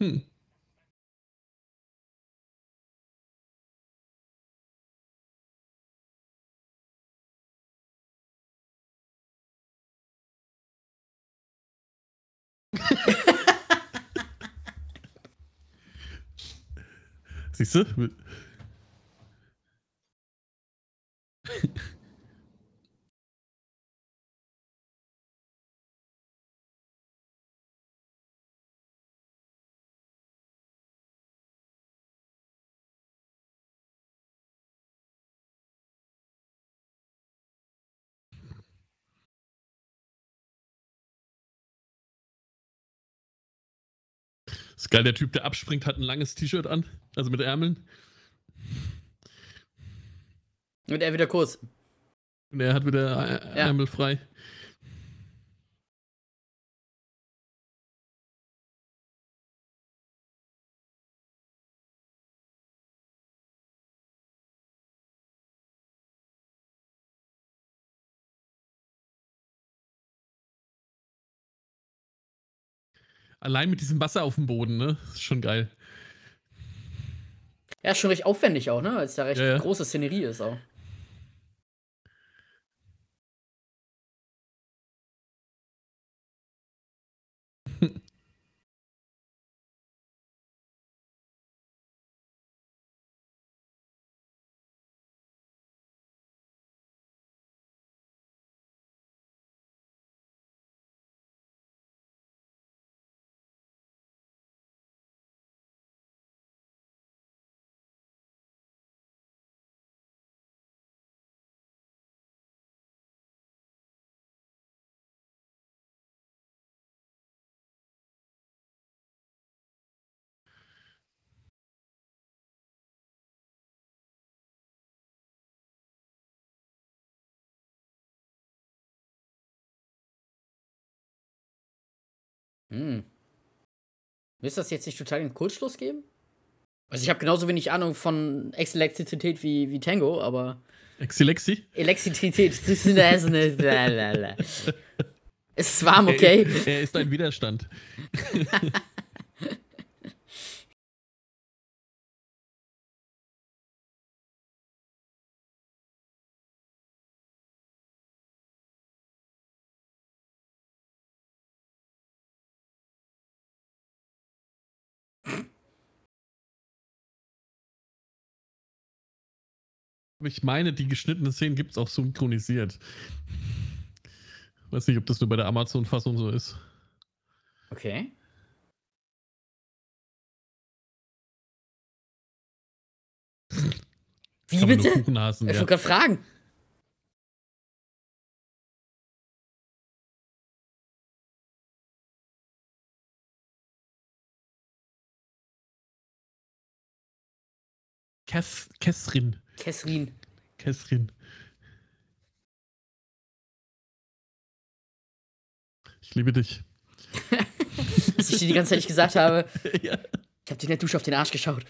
Hm. Siehst du? Ist geil, der Typ, der abspringt, hat ein langes T-Shirt an, also mit Ärmeln. Und er wieder kurz. Und er hat wieder Ärmel frei. Allein mit diesem Wasser auf dem Boden, ne? ist schon geil. Ja, ist schon recht aufwendig auch, ne? Weil es da recht ja, ja. große Szenerie ist auch. Hm. Willst du das jetzt nicht total den Kurzschluss geben? Also ich habe genauso wenig Ahnung von Elektrizität wie, wie Tango, aber. Exilexi? Elektrizität. *laughs* es ist warm, okay? Er ist ein Widerstand. *laughs* Ich meine, die geschnittenen Szenen gibt es auch synchronisiert. Weiß nicht, ob das nur bei der Amazon-Fassung so ist. Okay. Wie bitte? Ich ja. wollte gerade fragen. Kes Kesrin. Kesrin. Kesrin. Ich liebe dich. *laughs* Was ich dir die ganze Zeit nicht gesagt habe. *laughs* ja. Ich habe dir in der Dusche auf den Arsch geschaut.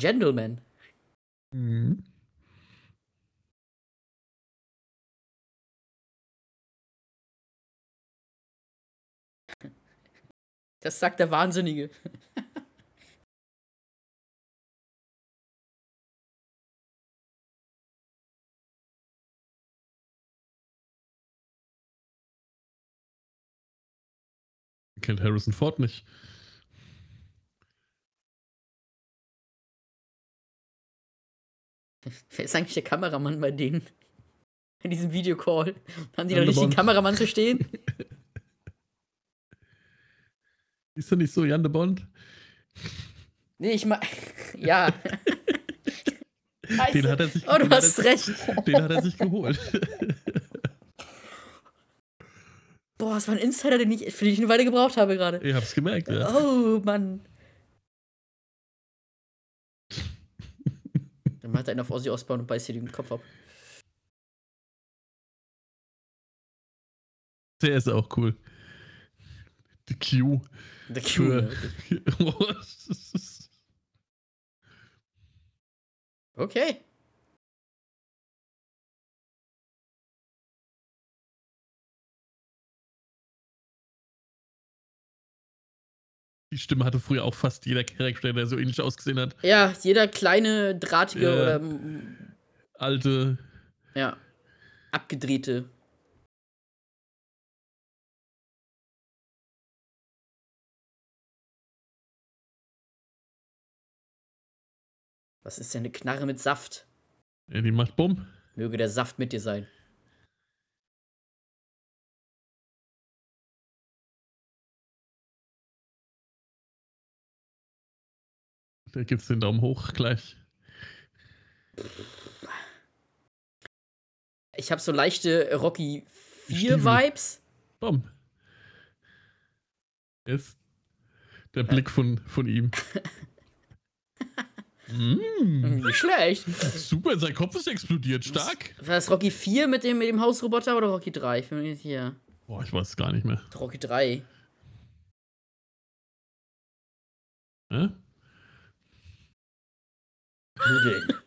Gentleman. Mhm. Das sagt der Wahnsinnige. *laughs* Kennt Harrison Ford nicht. Wer ist eigentlich der Kameramann bei denen? In diesem Videocall. Haben die da richtig einen Bond. Kameramann zu stehen? *laughs* Ist er nicht so Jan de Bond? Nee, ich mein. *laughs* Ja. Den hat er sich, Oh, du hast recht. Den hat er sich geholt. *laughs* Boah, das war ein Insider, den ich, für den ich eine Weile gebraucht habe gerade. Ich hab's gemerkt, ja. Oh, Mann. *laughs* Dann macht er einen auf Ozzy Osbourne und beißt dir den Kopf ab. Der ist auch cool. The Q. Der Q. Für- ne? *laughs* Okay. Die Stimme hatte früher auch fast jeder Charakter, der so ähnlich ausgesehen hat. Ja, jeder kleine, drahtige Ja. oder Alte. ja, abgedrehte. Was ist denn eine Knarre mit Saft? Ja, die macht Bumm. Möge der Saft mit dir sein. Da gibt's den Daumen hoch gleich. Ich habe so leichte Rocky 4 Stiefel. Vibes. Bumm. Jetzt der Blick von, von ihm. *laughs* mm, Nicht schlecht. super, sein Kopf ist explodiert. Stark. War das Rocky 4 mit dem, mit dem Hausroboter oder Rocky 3? Ich bin mir nicht sicher. Boah, ich weiß es gar nicht mehr. Rocky 3. Hä? Nudeln.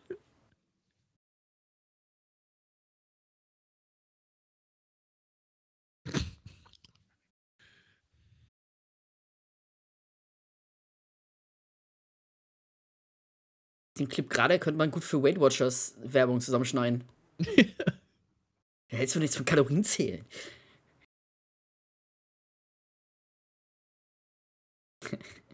den Clip gerade könnte man gut für Weight Watchers Werbung zusammenschneiden. *laughs* da hältst du nichts von Kalorien zählen. *laughs*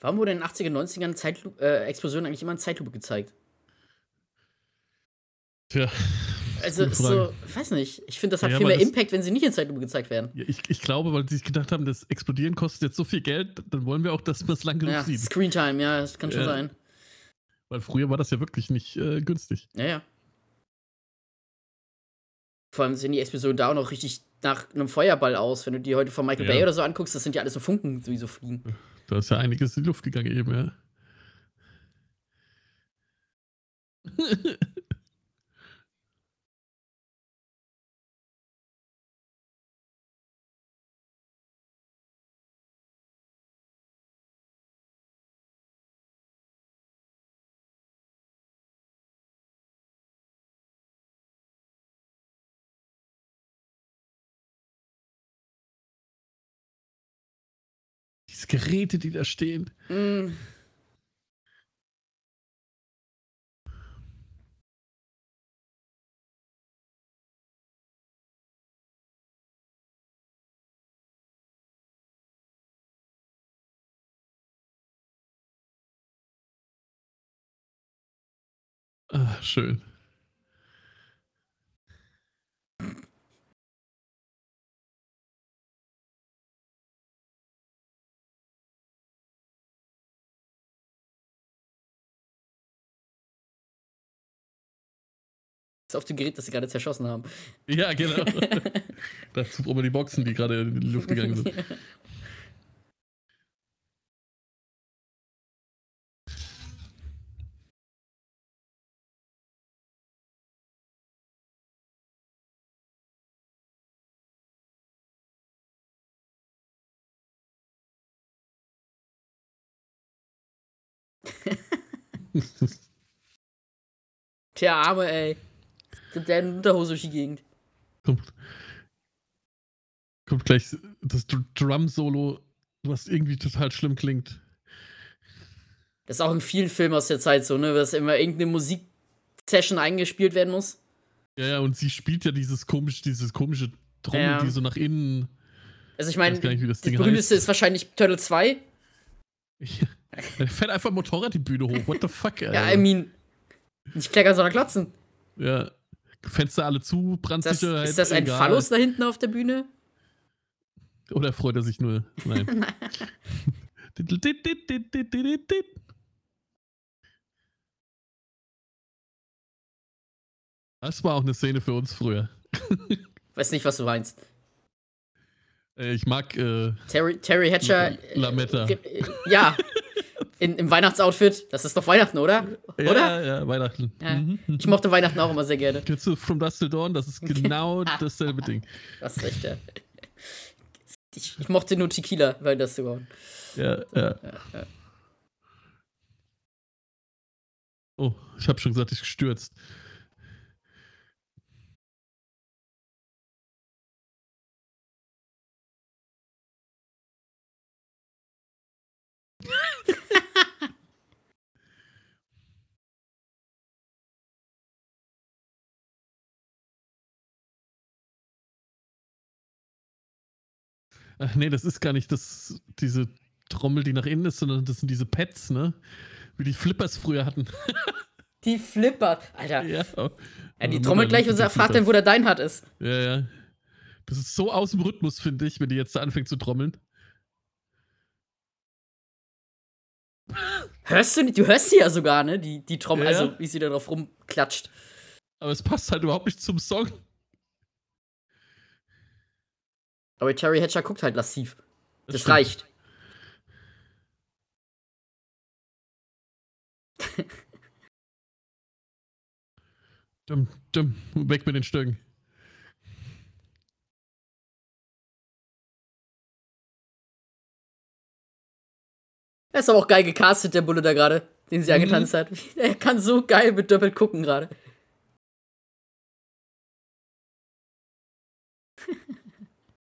Warum wurde in den 80er, 90ern Zeitlu äh, Explosionen eigentlich immer in Zeitlupe gezeigt? Tja. Also, so, weiß nicht. Ich finde, das hat Ja, viel mehr Impact, wenn sie nicht in Zeitlupe gezeigt werden. Ja, ich, ich glaube, weil sie sich gedacht haben, das Explodieren kostet jetzt so viel Geld, dann wollen wir auch, dass man es lang genug Ja, sieht. Screentime, ja, das kann schon sein. Weil früher war das ja wirklich nicht äh, günstig. Ja, ja. Vor allem sehen die Explosionen da auch noch richtig nach einem Feuerball aus. Wenn du die heute von Michael. Bay oder so anguckst, das sind ja alles so Funken, die so fliegen. *laughs* Da ist ja einiges in die Luft gegangen eben, ja. *laughs* Geräte, die da stehen. Mm. Ah, schön. Ist auf dem Gerät, das sie gerade zerschossen haben. Ja, genau. Dazu brauchen wir die Boxen, die gerade in die Luft gegangen sind. *laughs* Tja, arme, ey. Der in Unterhose durch die Gegend. kommt, kommt gleich das Dr- Drum-Solo, was irgendwie total schlimm klingt. Das ist auch in vielen Filmen aus der Zeit so, ne? Dass immer irgendeine Musiksession eingespielt werden muss. Ja, ja, und sie spielt ja dieses komische, dieses komische Trommel, Ja. die so nach innen. Also ich meine, das das berühmteste ist wahrscheinlich Turtle 2. *laughs* Da fährt einfach ein Motorrad die Bühne hoch. What the fuck, Alter. Ja, I mean, nicht kleckern, sondern klotzen. Ja. Fenster alle zu, Ist das, Brandsicherheit. ist das ein egal. Phallus da hinten auf der Bühne? Oder freut er sich nur? Nein. *laughs* das war auch eine Szene für uns früher. Weiß nicht, was du meinst. Äh, Ich mag äh, Terry, Terry Hatcher. äh, Lametta. ge- äh, ja. *laughs* In, Im Weihnachtsoutfit. Das ist doch Weihnachten, oder? ja, Oder? Ja, Weihnachten. Ja. Mhm. Ich mochte Weihnachten auch immer sehr gerne. Kennst du From Dust Till Dawn? Das ist *laughs* genau dasselbe Ding. Das ist recht, ja. Ich, ich mochte nur Tequila, weil das so. Ja, ja. Oh, ich habe schon gesagt, ich gestürzt. Ach nee, das ist gar nicht das, diese Trommel, die nach innen ist, sondern das sind diese Pads, ne? Wie die Flippers früher hatten. *laughs* Die Flipper. Alter. ja. Ja, die Meine trommelt gleich und fragt dann, wo der Deinhard ist. Ja, ja. Das ist so aus dem Rhythmus, finde ich, wenn die jetzt da anfängt zu trommeln. Hörst du nicht? Du hörst sie ja sogar, ne? Die, die Trommel, ja. also wie sie da drauf rumklatscht. Aber es passt halt überhaupt nicht zum Song. Aber Terry Hatcher guckt halt lassiv. Das, stimmt. reicht. Dumm, dumm, weg mit den Stöcken. Er ist aber auch geil gecastet, der Bulle da gerade, den sie Mhm. angetanzt hat. *laughs* Er kann so geil mit doppelt gucken gerade.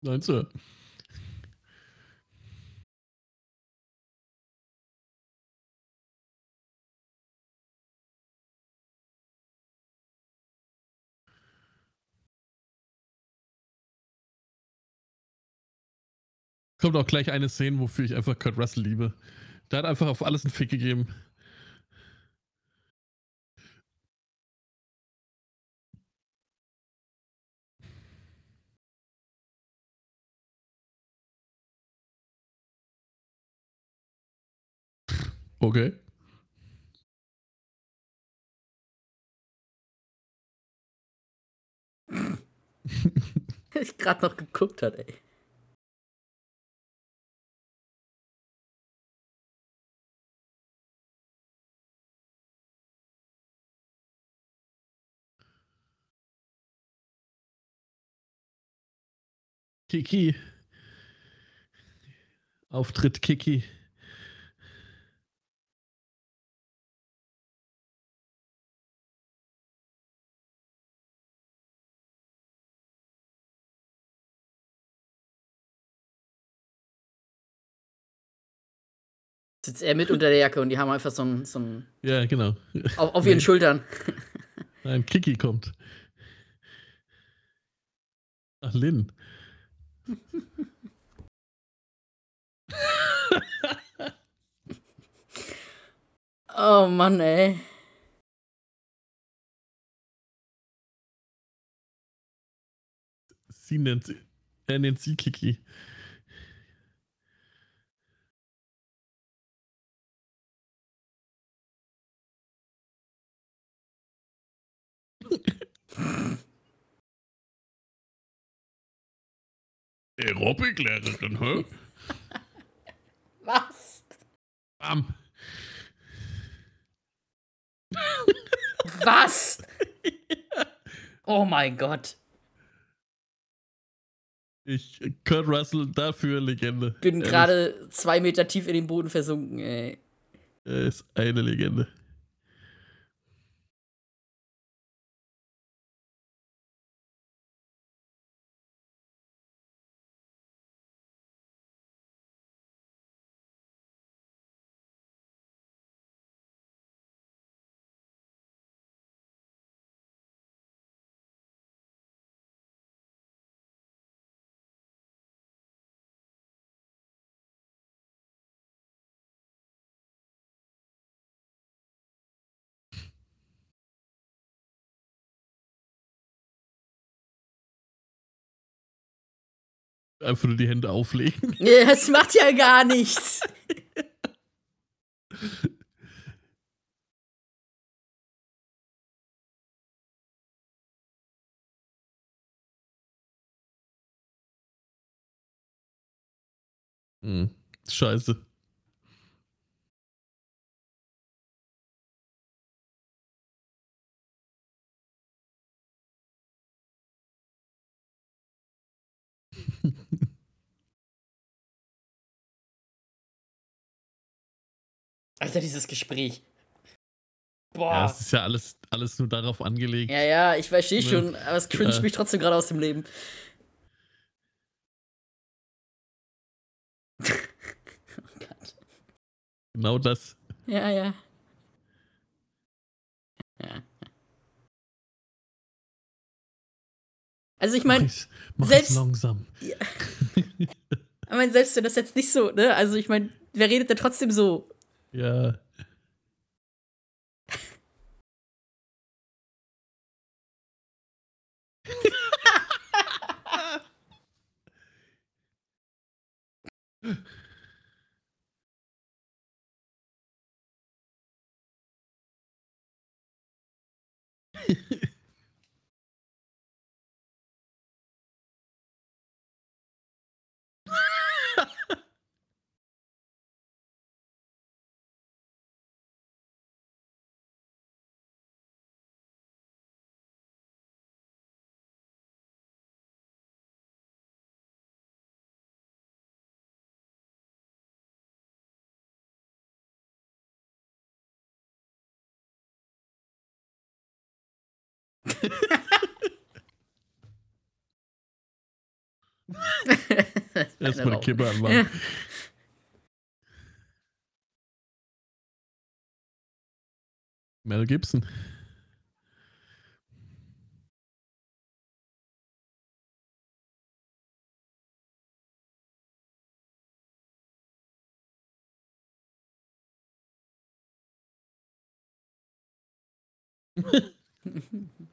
Nein, Sir. Kommt auch gleich eine Szene, wofür ich einfach Kurt Russell liebe. Der hat einfach auf alles einen Fick gegeben. Okay. *laughs* ich gerade noch geguckt hat, ey. Kiki. Auftritt Kiki. Sitzt er mit unter der Jacke und die haben einfach so ein. So ein ja, genau. Auf, auf ihren. Schultern. *laughs* Nein, Kiki kommt. Ach, Lynn. *laughs* oh Mann, ey. Sie nennt, er nennt sie Kiki. Aerobiklehrerin, hä? Was? Bam. Was? Oh mein Gott. Ich, Kurt Russell, dafür Legende. Bin gerade zwei Meter tief in den Boden versunken, ey. Er ist eine Legende. Einfach nur die Hände auflegen. *laughs* Ja, das macht ja gar nichts. Hm. Scheiße. Alter, dieses Gespräch. Boah. Ja, es ist ja alles, alles nur darauf angelegt. Ja, ja, ich verstehe ne? schon, aber es cringe ja. mich trotzdem gerade aus dem Leben. oh Gott. Genau das. Ja, ja. Ja. Also ich meine, selbst langsam. Ja. *laughs* ich meine, selbst wenn das jetzt nicht so, ne? Also ich meine, wer redet denn trotzdem so? Ja. *laughs* Erstmal die Kippe anmachen. *laughs* Mel Gibson. *laughs*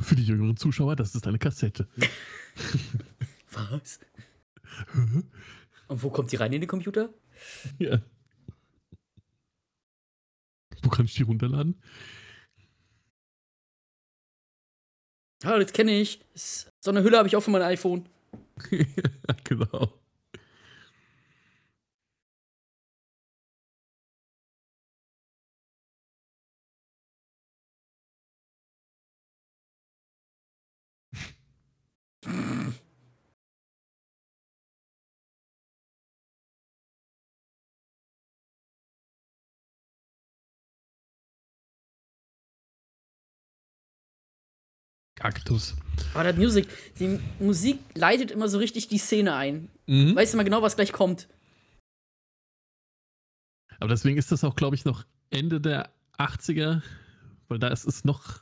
Für die jüngeren Zuschauer, das ist eine Kassette. *laughs* Was? Und wo kommt die rein in den Computer? ja. Wo kann ich die runterladen? Ah, das kenne ich. So eine Hülle habe ich auch für mein iPhone. *laughs* ja, genau. Kaktus. Aber das Musik, die Musik leitet immer so richtig die Szene ein. Mhm. Weißt du mal genau, was gleich kommt. Aber deswegen ist das auch, glaube ich, noch Ende der 80er, weil da ist es noch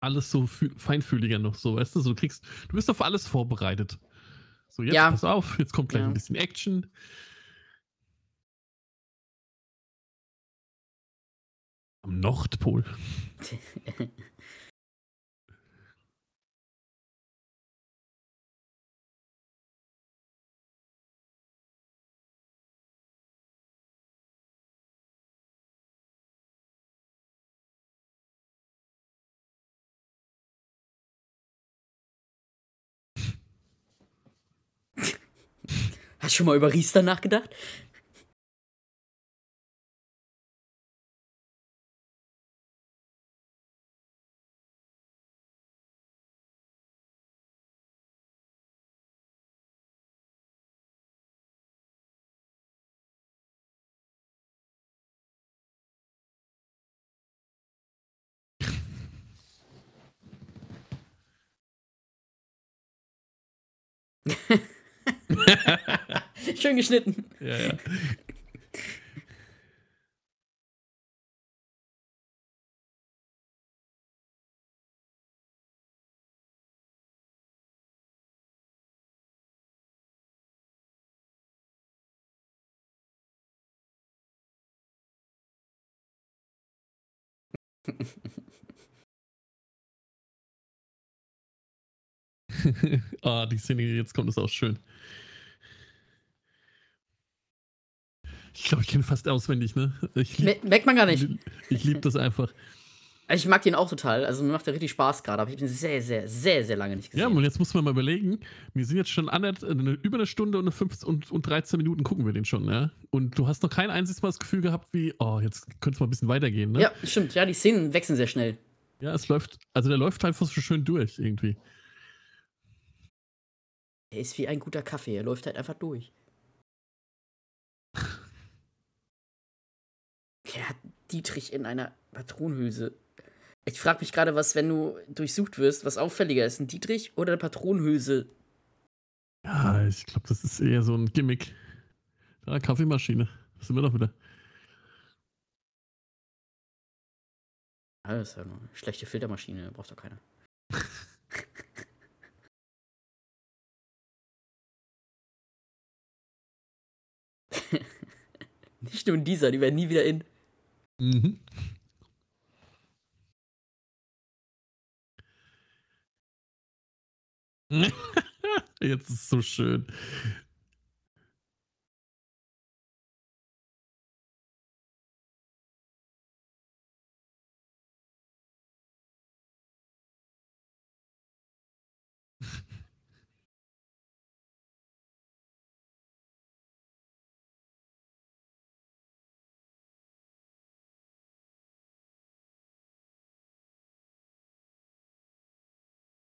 alles so feinfühliger noch so, weißt du? So, du kriegst, du bist auf alles vorbereitet. So, jetzt Ja. pass auf, jetzt kommt gleich Ja. ein bisschen Action. Am Nordpol. *laughs* Du schon mal über Riester nachgedacht? *laughs* Schön geschnitten. Ja, ja. *laughs* Ah, die Szene, jetzt kommt, ist auch schön. Ich glaube, ich kenne fast auswendig, ne? Ich lieb, Me- Merkt man gar nicht. *laughs* ich lieb das einfach. Also ich mag den auch total. Also mir macht der richtig Spaß gerade. Aber ich habe ihn sehr, sehr, sehr, sehr lange nicht Ja, gesehen. und jetzt muss man mal überlegen, wir sind jetzt schon anderth- eine, über eine Stunde und, eine 15 und, und 13 Minuten gucken wir den schon, ja? Und du hast noch kein einziges Mal das Gefühl gehabt, wie, oh, jetzt könnte es mal ein bisschen weitergehen, ne? Ja, stimmt. Ja, die Szenen wechseln sehr schnell. Ja, es läuft, also der läuft einfach so schön durch irgendwie. Er ist wie ein guter Kaffee. Er läuft halt einfach durch. Er hat Dietrich in einer Patronenhülse. Ich frage mich gerade, was, wenn du durchsucht wirst, was auffälliger ist, ein Dietrich oder eine Patronenhülse? Ja, ich glaube, das ist eher so ein Gimmick. Da, Kaffeemaschine. Das sind wir doch wieder. Das ist ja eine schlechte Filtermaschine, braucht doch keiner. *laughs* Nicht nur in dieser, die werden nie wieder in. Mhm. *laughs* Jetzt ist so schön.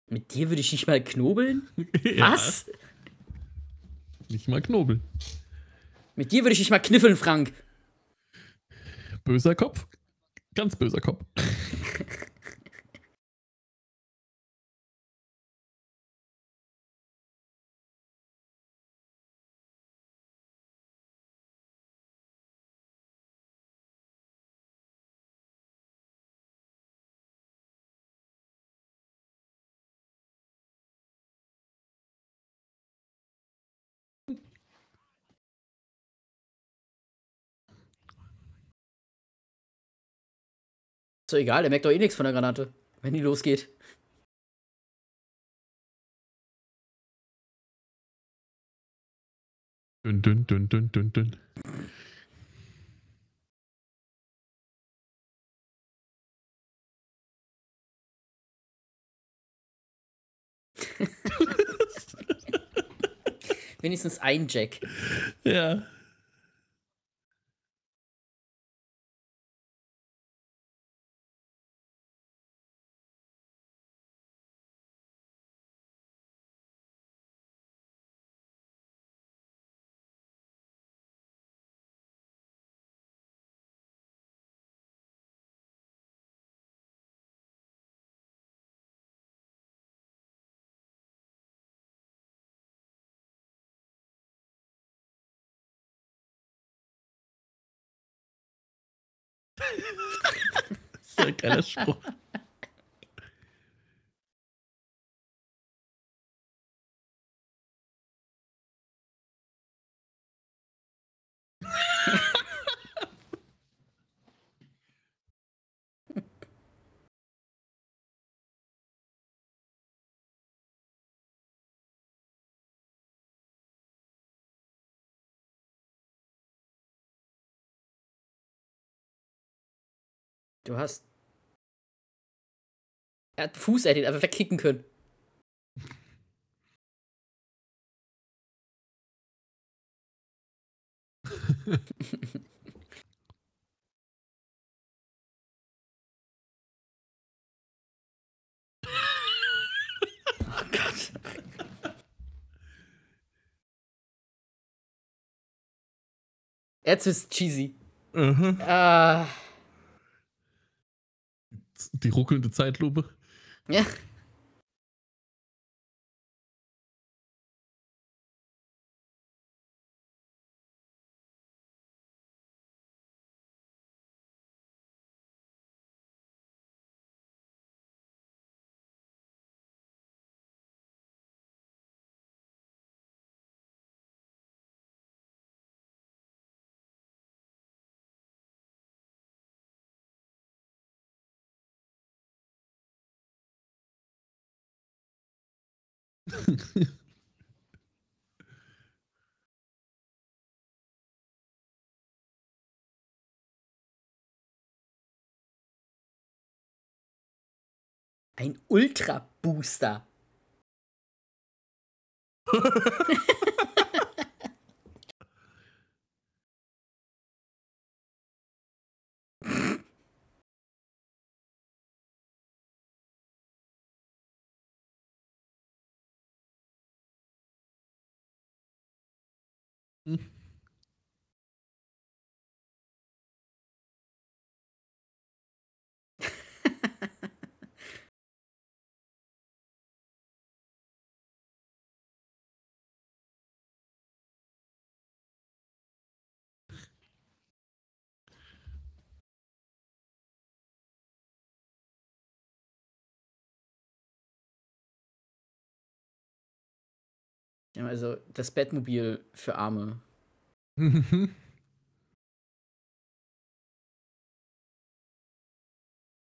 Mit dir würde ich nicht mal knobeln? *laughs* Ja, Was? nicht mal knobeln. Mit dir würde ich nicht mal kniffeln, Frank. Böser Kopf. Ganz böser Kopf. *laughs* Ist doch egal, der merkt doch eh nichts von der Granate, wenn die losgeht. Dünn, dünn, dünn, dünn, dünn, dünn. *laughs* Wenigstens ein Jack. ja. Das ist Du hast. Er hat einen Fuß, er hätte ihn einfach wegkicken können. oh Gott. Jetzt ist cheesy. Mhm. Ah. Die ruckelnde Zeitlupe. Ja. Ein Ultra Booster. *laughs* Ja, also das Bettmobil für Arme. *laughs*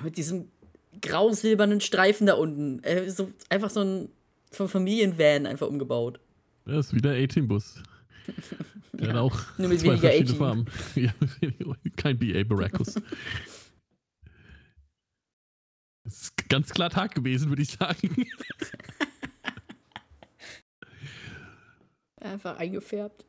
Mit diesem grau-silbernen Streifen da unten. Äh, so, einfach so ein so ein Familienvan einfach umgebaut. Das ist wieder 18-Bus. *laughs* Der Ja, hat auch nur mit zwei weniger verschiedene 18. Farben. *laughs* Ja, kein BA Baracus. Das ist ganz klar Tag gewesen, würde ich sagen. Einfach eingefärbt.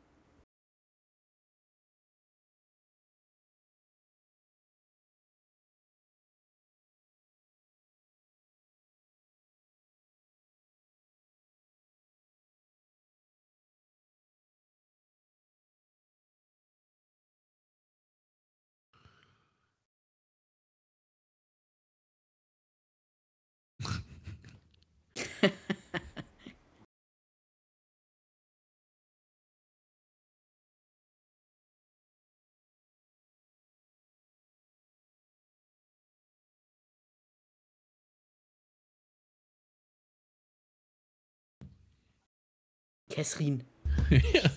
Kesrin. *laughs* *laughs* ja.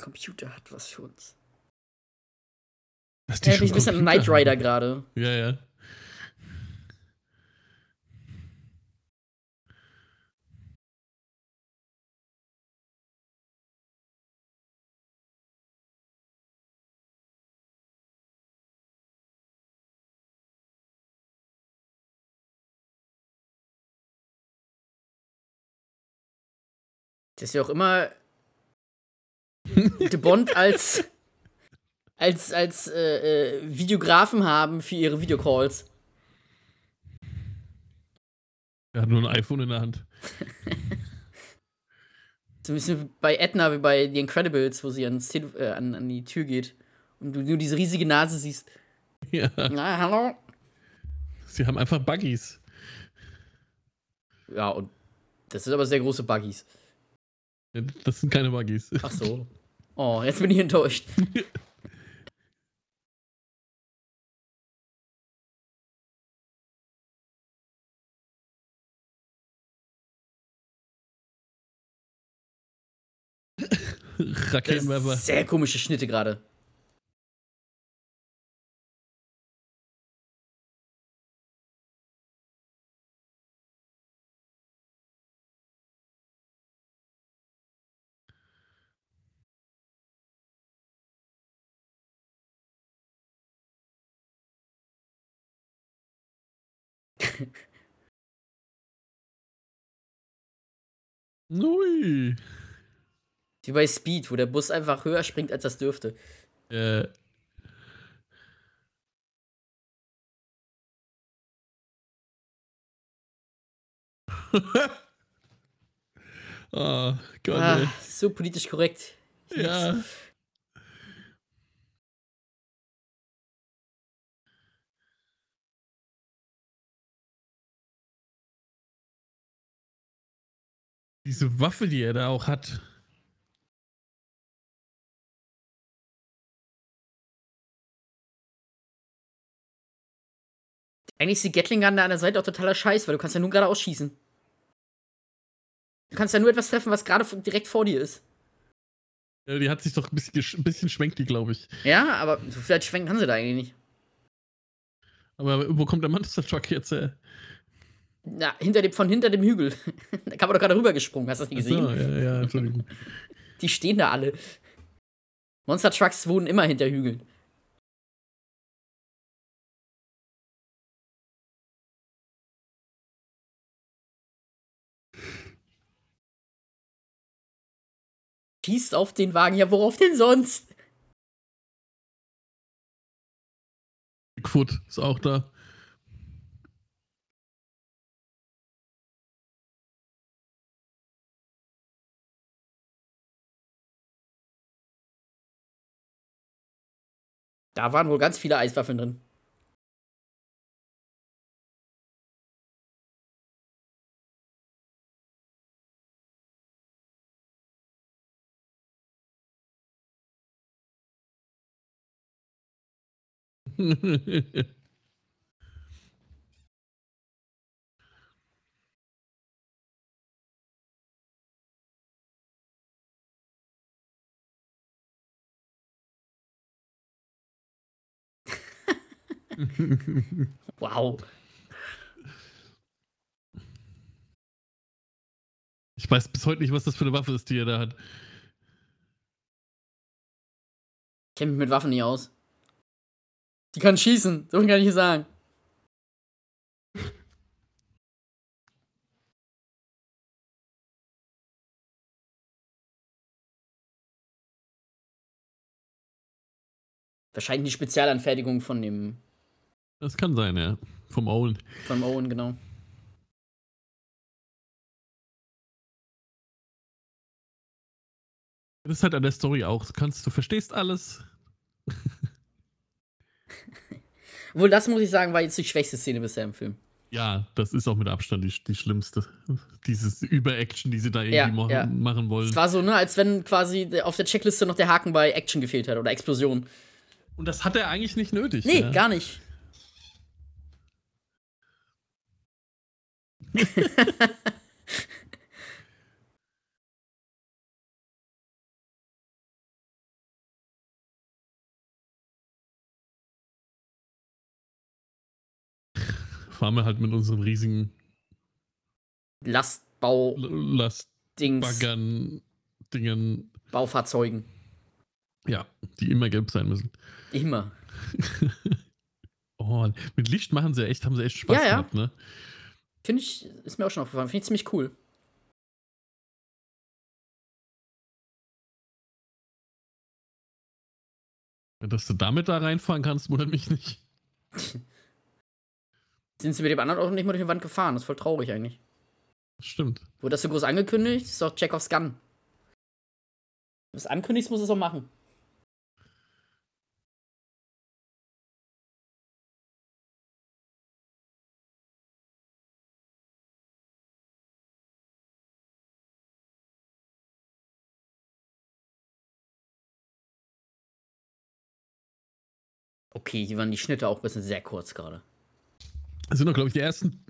Computer hat was für uns. Dass Ja, schon ich bin ein Knight Rider gerade. Ja, ja. Das ist ja auch immer gute Bond als als als äh, äh, Videografen haben für ihre Videocalls. Er hat nur ein iPhone in der Hand. *laughs* So ein bisschen bei Edna, wie bei The Incredibles, wo sie ans äh, an, an die Tür geht und du nur diese riesige Nase siehst. *laughs* Ja. Na, hallo? Sie haben einfach Buggies. Ja, und das sind aber sehr große Buggies. Das sind keine Buggies. Ach so. *laughs* Oh, jetzt bin ich enttäuscht. *laughs* Raketenwerfer. sehr komische Schnitte gerade. Ui. Wie bei Speed, wo der Bus einfach höher springt, als das dürfte. Äh. oh *laughs* Gott. Ah, so politisch korrekt. Ich lieb's. Diese Waffe, die er da auch hat. Eigentlich ist die Gatling Gun da an der Seite auch totaler Scheiß, weil du kannst ja nur geradeaus schießen. Du kannst ja nur etwas treffen, was gerade direkt vor dir ist. Ja, die hat sich doch ein bisschen, ein bisschen schwenkt die, glaube ich. Ja, aber so vielleicht schwenken kann sie da eigentlich nicht. Aber wo kommt der Monster Truck jetzt her? Na, hinter dem, von hinter dem Hügel. *laughs* da kam man doch gerade rübergesprungen, hast du das nicht gesehen? So, ja, ja, Entschuldigung. *laughs* Die stehen da alle. Monster Trucks wohnen immer hinter Hügeln. Schießt auf den Wagen, ja, worauf denn sonst? Bigfoot ist auch da. Da waren wohl ganz viele Eiswaffeln drin. *laughs* *laughs* Wow. ich weiß bis heute nicht, was das für eine Waffe ist, die er da hat. Ich kenne mich mit Waffen nicht aus. Die kann schießen, so kann ich sagen. Wahrscheinlich die Spezialanfertigung von dem Das kann sein, ja. Vom Owen. von Owen, genau. Das ist halt an der Story auch. Du kannst, du verstehst alles. *laughs* Obwohl, das muss ich sagen, war jetzt die schwächste Szene bisher im Film. Ja, das ist auch mit Abstand die, die schlimmste. Dieses Über-Action, die sie da irgendwie Ja, machen, ja. machen wollen. Es war so, ne, als wenn quasi auf der Checkliste noch der Haken bei Action gefehlt hat oder Explosion. Und das hat er eigentlich nicht nötig. Nee, ja. gar nicht. Fahren wir halt mit unserem riesigen Lastbau, L- Dings, Lastbaggern, Dingen, Baufahrzeugen. ja, die immer gelb sein müssen. Immer. *laughs* Oh, mit Licht machen sie echt, haben sie echt Spaß Ja, ja. gehabt, ne? Finde ich, ist mir auch schon aufgefallen. Finde ich ziemlich cool. Dass du damit da reinfahren kannst, wundert mich nicht. *laughs* Sind sie mit dem anderen Auto nicht mal durch die Wand gefahren? Das ist voll traurig eigentlich. Stimmt. Wurde das so groß angekündigt? Das ist doch Chekhovs Gun. Wenn du es ankündigst, muss es auch machen. Okay, hier waren die Schnitte auch ein bisschen sehr kurz gerade. Das sind doch, glaube ich, die ersten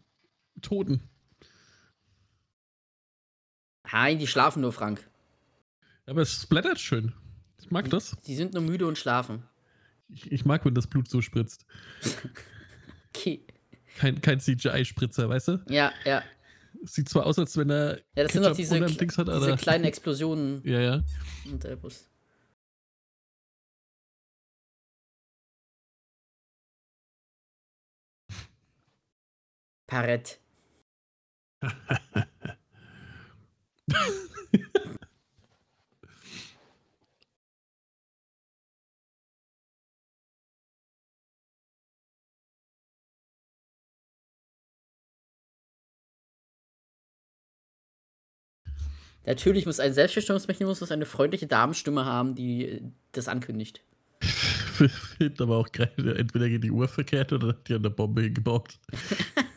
Toten. Nein, die schlafen nur, Frank. Aber es splattert schön. Ich mag das. Die sind nur müde und schlafen. Ich, ich mag, wenn das Blut so spritzt. *laughs* Okay. Kein, kein CGI-Spritzer, weißt du? Ja, ja. Sieht zwar aus, als wenn er Ja, das sind doch Ketchup diese, hat, diese kleinen Explosionen *laughs* Ja, ja. und der Bus. Parett. *laughs* Natürlich muss ein Selbstbestimmungsmechanismus eine freundliche Damenstimme haben, die äh, das ankündigt. *laughs* Finde aber auch geil. Entweder geht die Uhr verkehrt oder hat die an der Bombe hingebaut. *laughs*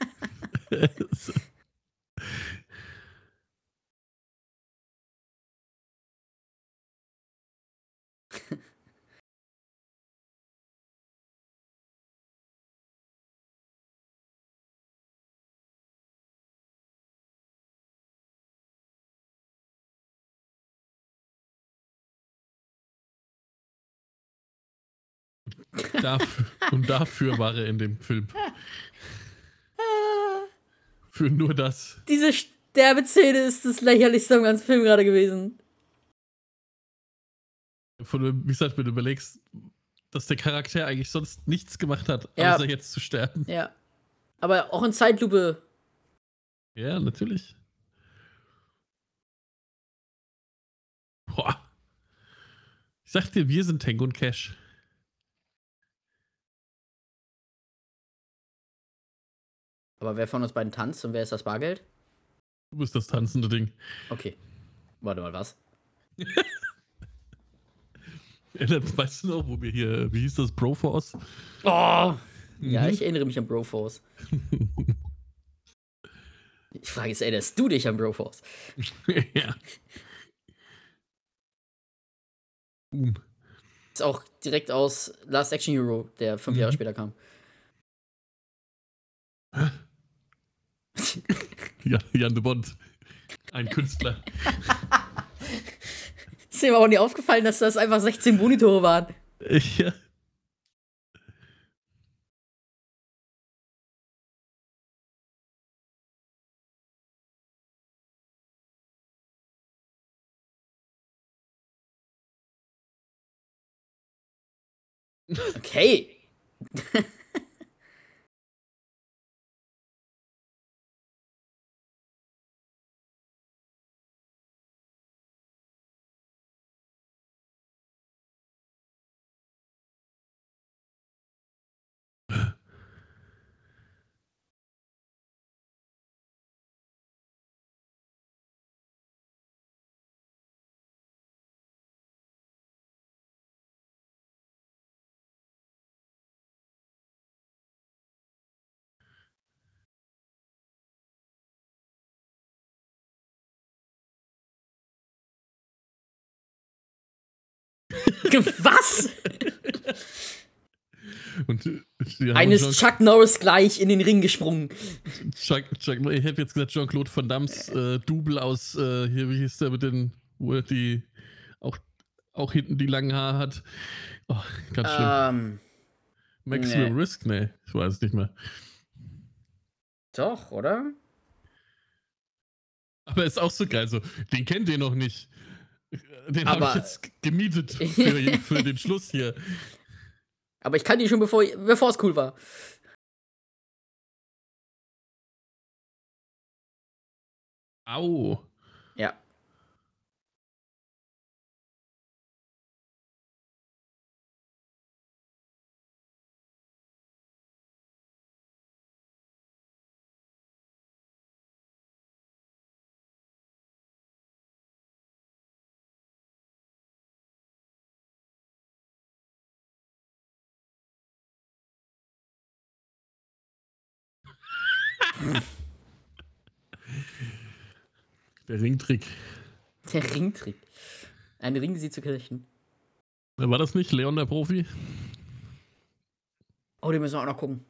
dafür, und dafür war er in dem Film. Für nur das. Diese Sterbeszene ist das lächerlichste am ganzen Film gerade gewesen. Von, wie gesagt, wenn du überlegst, dass der Charakter eigentlich sonst nichts gemacht hat, Ja. außer jetzt zu sterben. Ja. Aber auch in Zeitlupe. Ja, natürlich. Boah. Ich sag dir, wir sind Tango und Cash. Aber wer von uns beiden tanzt und wer ist das Bargeld? Du bist das tanzende Ding. Okay. Warte mal, was? *laughs* Dann weißt du noch, wo wir hier, wie hieß das, Broforce? Oh! Mhm. Ja, ich erinnere mich an Broforce. *laughs* Ich frage jetzt, erinnerst du dich an Broforce? *laughs* ja. Boom. Ist auch direkt aus Last Action Hero, der fünf Jahre Mhm. später kam. Ja, Jan de Bond. Ein Künstler. *laughs* Ist aber auch nie aufgefallen, dass das einfach 16 Monitore waren. Ja. Okay. *laughs* Was? Und, Eines Chuck Norris gleich in den Ring gesprungen. Chuck, Chuck, ich hätte jetzt gesagt Jean-Claude Van Dammes äh, Double aus, äh, hier, wie hieß der mit den, wo er die, auch, auch hinten die langen Haare hat. Oh, ganz schlimm. Ähm, Maximum nee. Risk? Nee, ich weiß es nicht mehr. doch, oder? Aber ist auch so geil, so, den kennt ihr noch nicht. Den habe ich jetzt gemietet für, für den Schluss hier. *laughs* Aber ich kannte ihn schon, bevor, bevor es cool war. Au. Ja. Der Ringtrick. Der Ringtrick. Ein Ring, sie zu knechten. War das nicht Leon der Profi? Oh, den müssen wir auch noch gucken.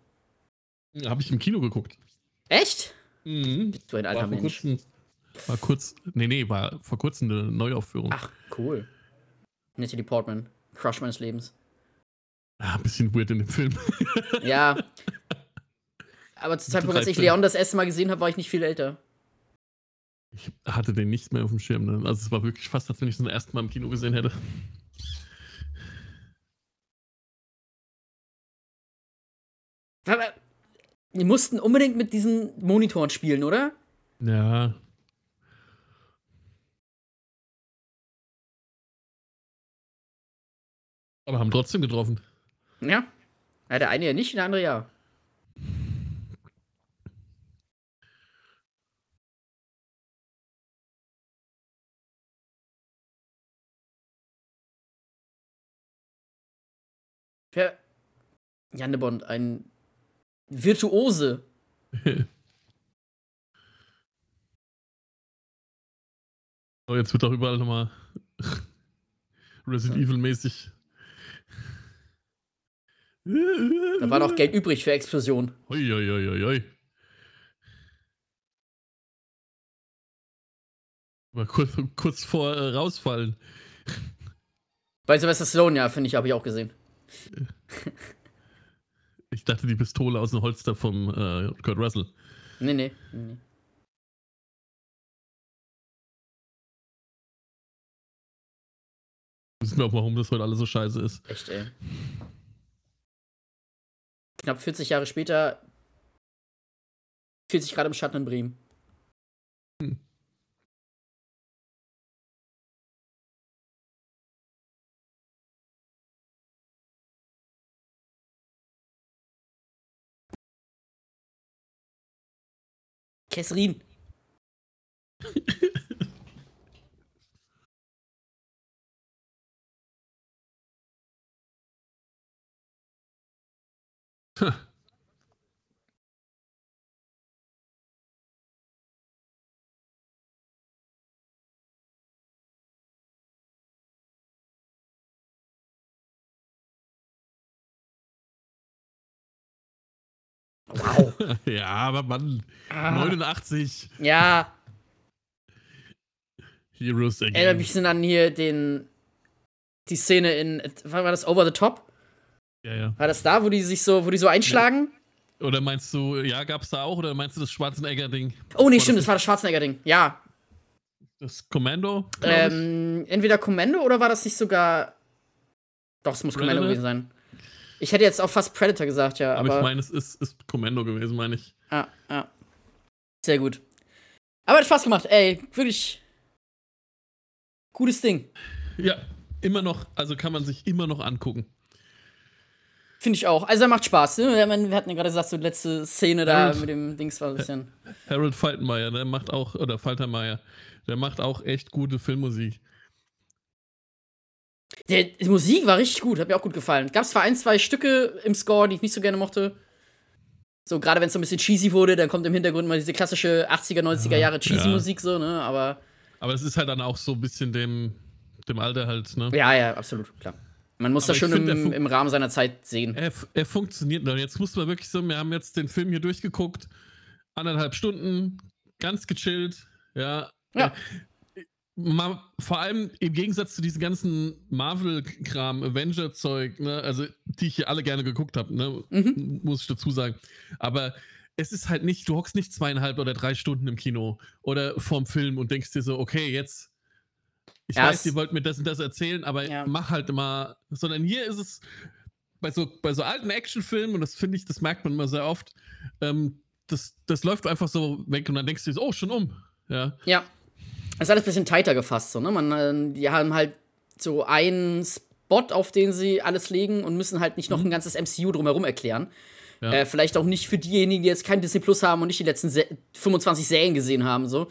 Habe ich im Kino geguckt. Echt? Mhm. Bist du ein War alter vor Mensch. kurzem. War kurz. Nee, nee, war vor kurzem eine Neuaufführung. Ach, cool. Natalie Portman. Crush meines Lebens. Ah, ein bisschen weird in dem Film. Ja. *laughs* Aber zu Zeitpunkt, als ich 13. Leon das erste Mal gesehen habe, war ich nicht viel älter. Ich hatte den nicht mehr auf dem Schirm. Ne? Also es war wirklich fast, als wenn ich es zum ersten Mal im Kino gesehen hätte. *laughs* Aber die mussten unbedingt mit diesen Monitoren spielen, oder? Ja. Aber haben trotzdem getroffen. Ja. ja der eine ja nicht, der andere ja. Wer? Janne Bond, ein Virtuose. So, *laughs* jetzt wird auch überall nochmal *laughs* Resident Evil mäßig. Da war noch Geld übrig für Explosion. Ui, ui, ui, ui, ui. Mal kurz, kurz vor äh, rausfallen. Bei Sylvester Stallone, ja, finde ich, habe ich auch gesehen. *laughs* Ich dachte, die Pistole aus dem Holster vom äh, Kurt Russell. Nee, nee. nee. Wissen wir auch, warum das heute alles so scheiße ist. Echt, ey. Knapp 40 Jahre später 40 Grad im Schatten in Bremen. Kesserin. Wow. *laughs* ja, aber Mann, Ah. 89 Ja, Heroes erinnert again. mich so an hier den. Die Szene in. War war das Over the Top? Ja, ja. War das da, wo die sich so, wo die so einschlagen? Oder meinst du, ja, gab's da auch? Oder meinst du das Schwarzenegger-Ding? Oh, nee, das stimmt, nicht- das war das Schwarzenegger-Ding. Ja. Das Kommando? Ähm, entweder Commando oder war das nicht sogar. Doch, es muss Predator? gewesen sein. Ich hätte jetzt auch fast Predator gesagt, ja. aber Aber, ich meine, es ist, ist Kommando gewesen, meine ich. Ah, ah. Sehr gut. Aber hat Spaß gemacht, ey. Wirklich. Gutes Ding. Ja, immer noch, also kann man sich immer noch angucken. Finde ich auch. Also, er macht Spaß. Ne? Wir hatten ja gerade gesagt, so die letzte Szene da Harold- mit dem Dings war ein bisschen. Harold Faltermeier, der macht auch, oder Faltermeier, der macht auch echt gute Filmmusik. Der, die Musik war richtig gut, hat mir auch gut gefallen. Gab es zwar ein, zwei Stücke im Score, die ich nicht so gerne mochte. So, gerade wenn es so ein bisschen cheesy wurde, dann kommt im Hintergrund mal diese klassische 80er, 90er Jahre cheesy. Musik, so, ne? Aber Aber es ist halt dann auch so ein bisschen dem, dem Alter halt, ne? Ja, ja, absolut, klar. Man muss Aber das schon find, im, im Rahmen seiner Zeit sehen. Er, er funktioniert noch. Jetzt muss man wirklich so, wir haben jetzt den Film hier durchgeguckt, anderthalb Stunden, ganz gechillt, ja. Ja. Mal, vor allem im Gegensatz zu diesem ganzen Marvel-Kram, Avenger-Zeug, ne, also die ich hier alle gerne geguckt habe, ne, Mhm. muss ich dazu sagen. Aber es ist halt nicht, du hockst nicht zweieinhalb oder drei Stunden im Kino oder vorm Film und denkst dir so, okay, jetzt, ich Ja, weiß, ihr wollt mir das und das erzählen, aber Ja. mach halt mal, sondern hier ist es bei so, bei so alten Actionfilmen, und das finde ich, das merkt man immer sehr oft, ähm, das, das läuft einfach so weg und dann denkst du dir so, oh, schon um. Ja. Ja. Es ist alles ein bisschen tighter gefasst, so, ne? Man, äh, die haben halt so einen Spot, auf den sie alles legen und müssen halt nicht noch ein ganzes MCU drumherum erklären. Ja. Äh, vielleicht auch nicht für diejenigen, die jetzt kein Disney Plus haben und nicht die letzten Se 25 Serien gesehen haben, so.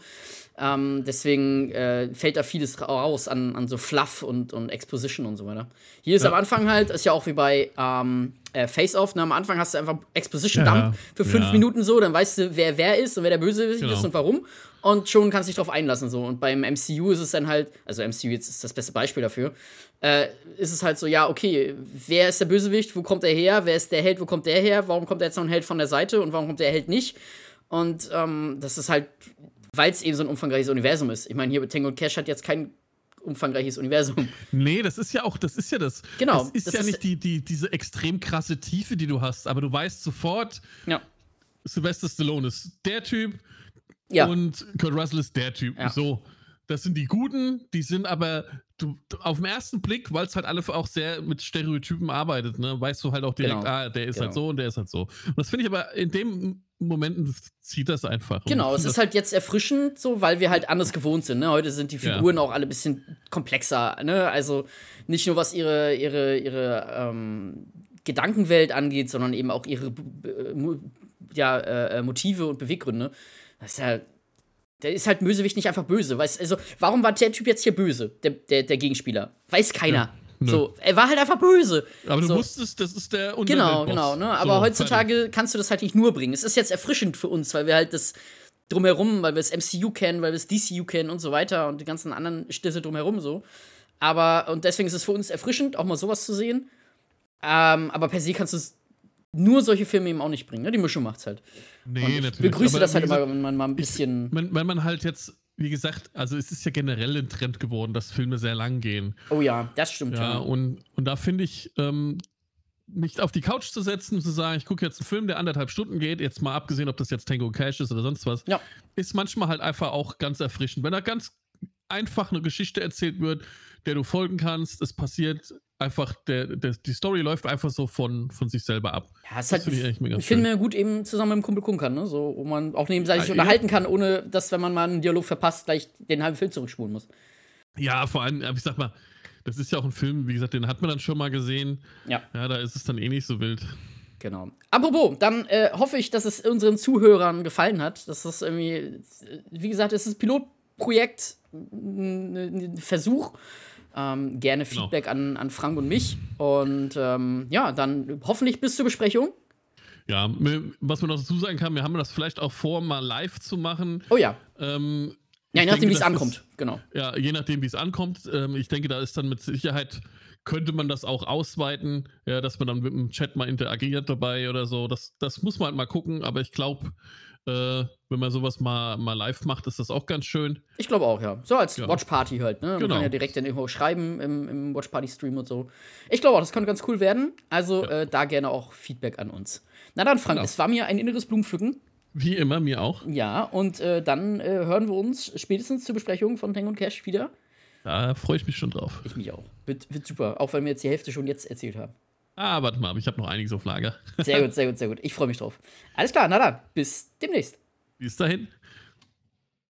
Ähm, deswegen äh, fällt da vieles ra- raus an, an so Fluff und, und Exposition und so weiter. Hier ist Ja. am Anfang halt, ist ja auch wie bei ähm, äh, Face Off, ne? am Anfang hast du einfach Exposition Ja, für fünf ja. Minuten so, dann weißt du, wer wer ist und wer der Bösewicht Genau. ist und warum. Und schon kannst du dich drauf einlassen. so. Und beim MCU ist es dann halt, also MCU jetzt ist das beste Beispiel dafür, äh, ist es halt so, ja, okay, wer ist der Bösewicht, wo kommt er her, wer ist der Held, wo kommt der her, warum kommt jetzt noch ein Held von der Seite und warum kommt der Held nicht? Und ähm, das ist halt, weil es eben so ein umfangreiches Universum ist. Ich meine, hier Tango und Cash hat jetzt kein umfangreiches Universum. Nee, das ist ja auch, das ist ja das. Genau, Das ist das ja ist- nicht die, die, diese extrem krasse Tiefe, die du hast, aber du weißt sofort, Ja. Sylvester Stallone ist der Typ Ja. und Kurt Russell ist der Typ. Ja. So. Das sind die Guten, die sind aber du, auf den ersten Blick, weil es halt alle auch sehr mit Stereotypen arbeitet, ne, weißt du halt auch direkt, Genau. ah, der ist halt Genau. so und der ist halt so. Und das finde ich aber in dem Moment zieht das einfach. Genau, es ist halt jetzt erfrischend, so, weil wir halt anders gewohnt sind. Ne? Heute sind die Ja. Figuren auch alle ein bisschen komplexer. Ne? Also nicht nur was ihre, ihre, ihre ähm, Gedankenwelt angeht, sondern eben auch ihre äh, ja, äh, Motive und Beweggründe. Das ist ja. Der ist halt Bösewicht nicht einfach böse. Weißt, also, warum war der Typ jetzt hier böse, der, der, der Gegenspieler? Weiß keiner. nö. so, er war halt einfach böse. aber du so. wusstest, das ist der Genau, genau. Ne? Aber So, heutzutage kannst du das halt nicht nur bringen. Es ist jetzt erfrischend für uns, weil wir halt das drumherum, weil wir das MCU kennen, weil wir das DCU kennen und so weiter und die ganzen anderen Stisse drumherum so. Aber, und deswegen ist es für uns erfrischend, auch mal sowas zu sehen. Ähm, aber per se kannst du es nur solche Filme eben auch nicht bringen. Ne? Die Mischung macht's halt. Nee, Und ich natürlich. begrüße Aber das halt gesagt, immer, wenn man mal ein bisschen. Wenn, wenn man halt jetzt, wie gesagt, also es ist ja generell ein Trend geworden, dass Filme sehr lang gehen. Oh ja, das stimmt Ja, ja. und, und da finde ich, ähm, mich auf die Couch zu setzen und zu sagen, ich gucke jetzt einen Film, der anderthalb Stunden geht, jetzt mal abgesehen, ob das jetzt Tango Cash ist oder sonst was, Ja. ist manchmal halt einfach auch ganz erfrischend. Wenn da ganz einfach eine Geschichte erzählt wird, der du folgen kannst, es passiert einfach, der, der, die Story läuft einfach so von, von sich selber ab. Ja, es Das halt finde ich eigentlich mega ich finde gut eben zusammen mit dem Kumpel gucken kann, ne? So, wo man auch nebenseitig ja. unterhalten kann, ohne dass, wenn man mal einen Dialog verpasst, gleich den halben Film zurückspulen muss. Ja, vor allem, ich sag mal, das ist ja auch ein Film, wie gesagt, den hat man dann schon mal gesehen. Ja. Ja, da ist es dann eh nicht so wild. Genau. Apropos, dann äh, hoffe ich, dass es unseren Zuhörern gefallen hat. Dass das irgendwie, wie gesagt, es ist ein Pilotprojekt, ein Versuch. Ähm, gerne Genau. Feedback an, an Frank und mich. Und ähm, ja, dann hoffentlich bis zur Besprechung. Ja, was man noch dazu sagen kann, wir haben das vielleicht auch vor, mal live zu machen. Oh ja. Ähm, Ja, je nachdem, denke, wie es ankommt. Ist, Genau. ja, je nachdem, wie es ankommt. Ähm, ich denke, da ist dann mit Sicherheit, könnte man das auch ausweiten, ja, dass man dann mit dem Chat mal interagiert dabei oder so. Das, das muss man halt mal gucken, aber ich glaube, äh, wenn man sowas mal, mal live macht, ist das auch ganz schön. Ich glaube auch, ja. So als Ja. Watch-Party halt, ne? Man Genau. kann ja direkt dann irgendwo schreiben im, im Watch-Party-Stream und so. Ich glaube auch, das könnte ganz cool werden. Also äh, da gerne auch Feedback an uns. Na dann, Frank, Genau. es war mir ein inneres Blumenpflücken. Wie immer, mir auch. Ja, und äh, dann äh, hören wir uns spätestens zur Besprechung von Tango und Cash wieder. Da freue ich mich schon drauf. Ich mich auch. Wird, wird super, auch wenn wir jetzt die Hälfte schon jetzt erzählt haben. Ah, warte mal, ich habe noch einiges auf Lager. Sehr gut, *laughs* sehr gut, sehr gut. Ich freue mich drauf. Alles klar, na dann, bis demnächst. Bis dahin.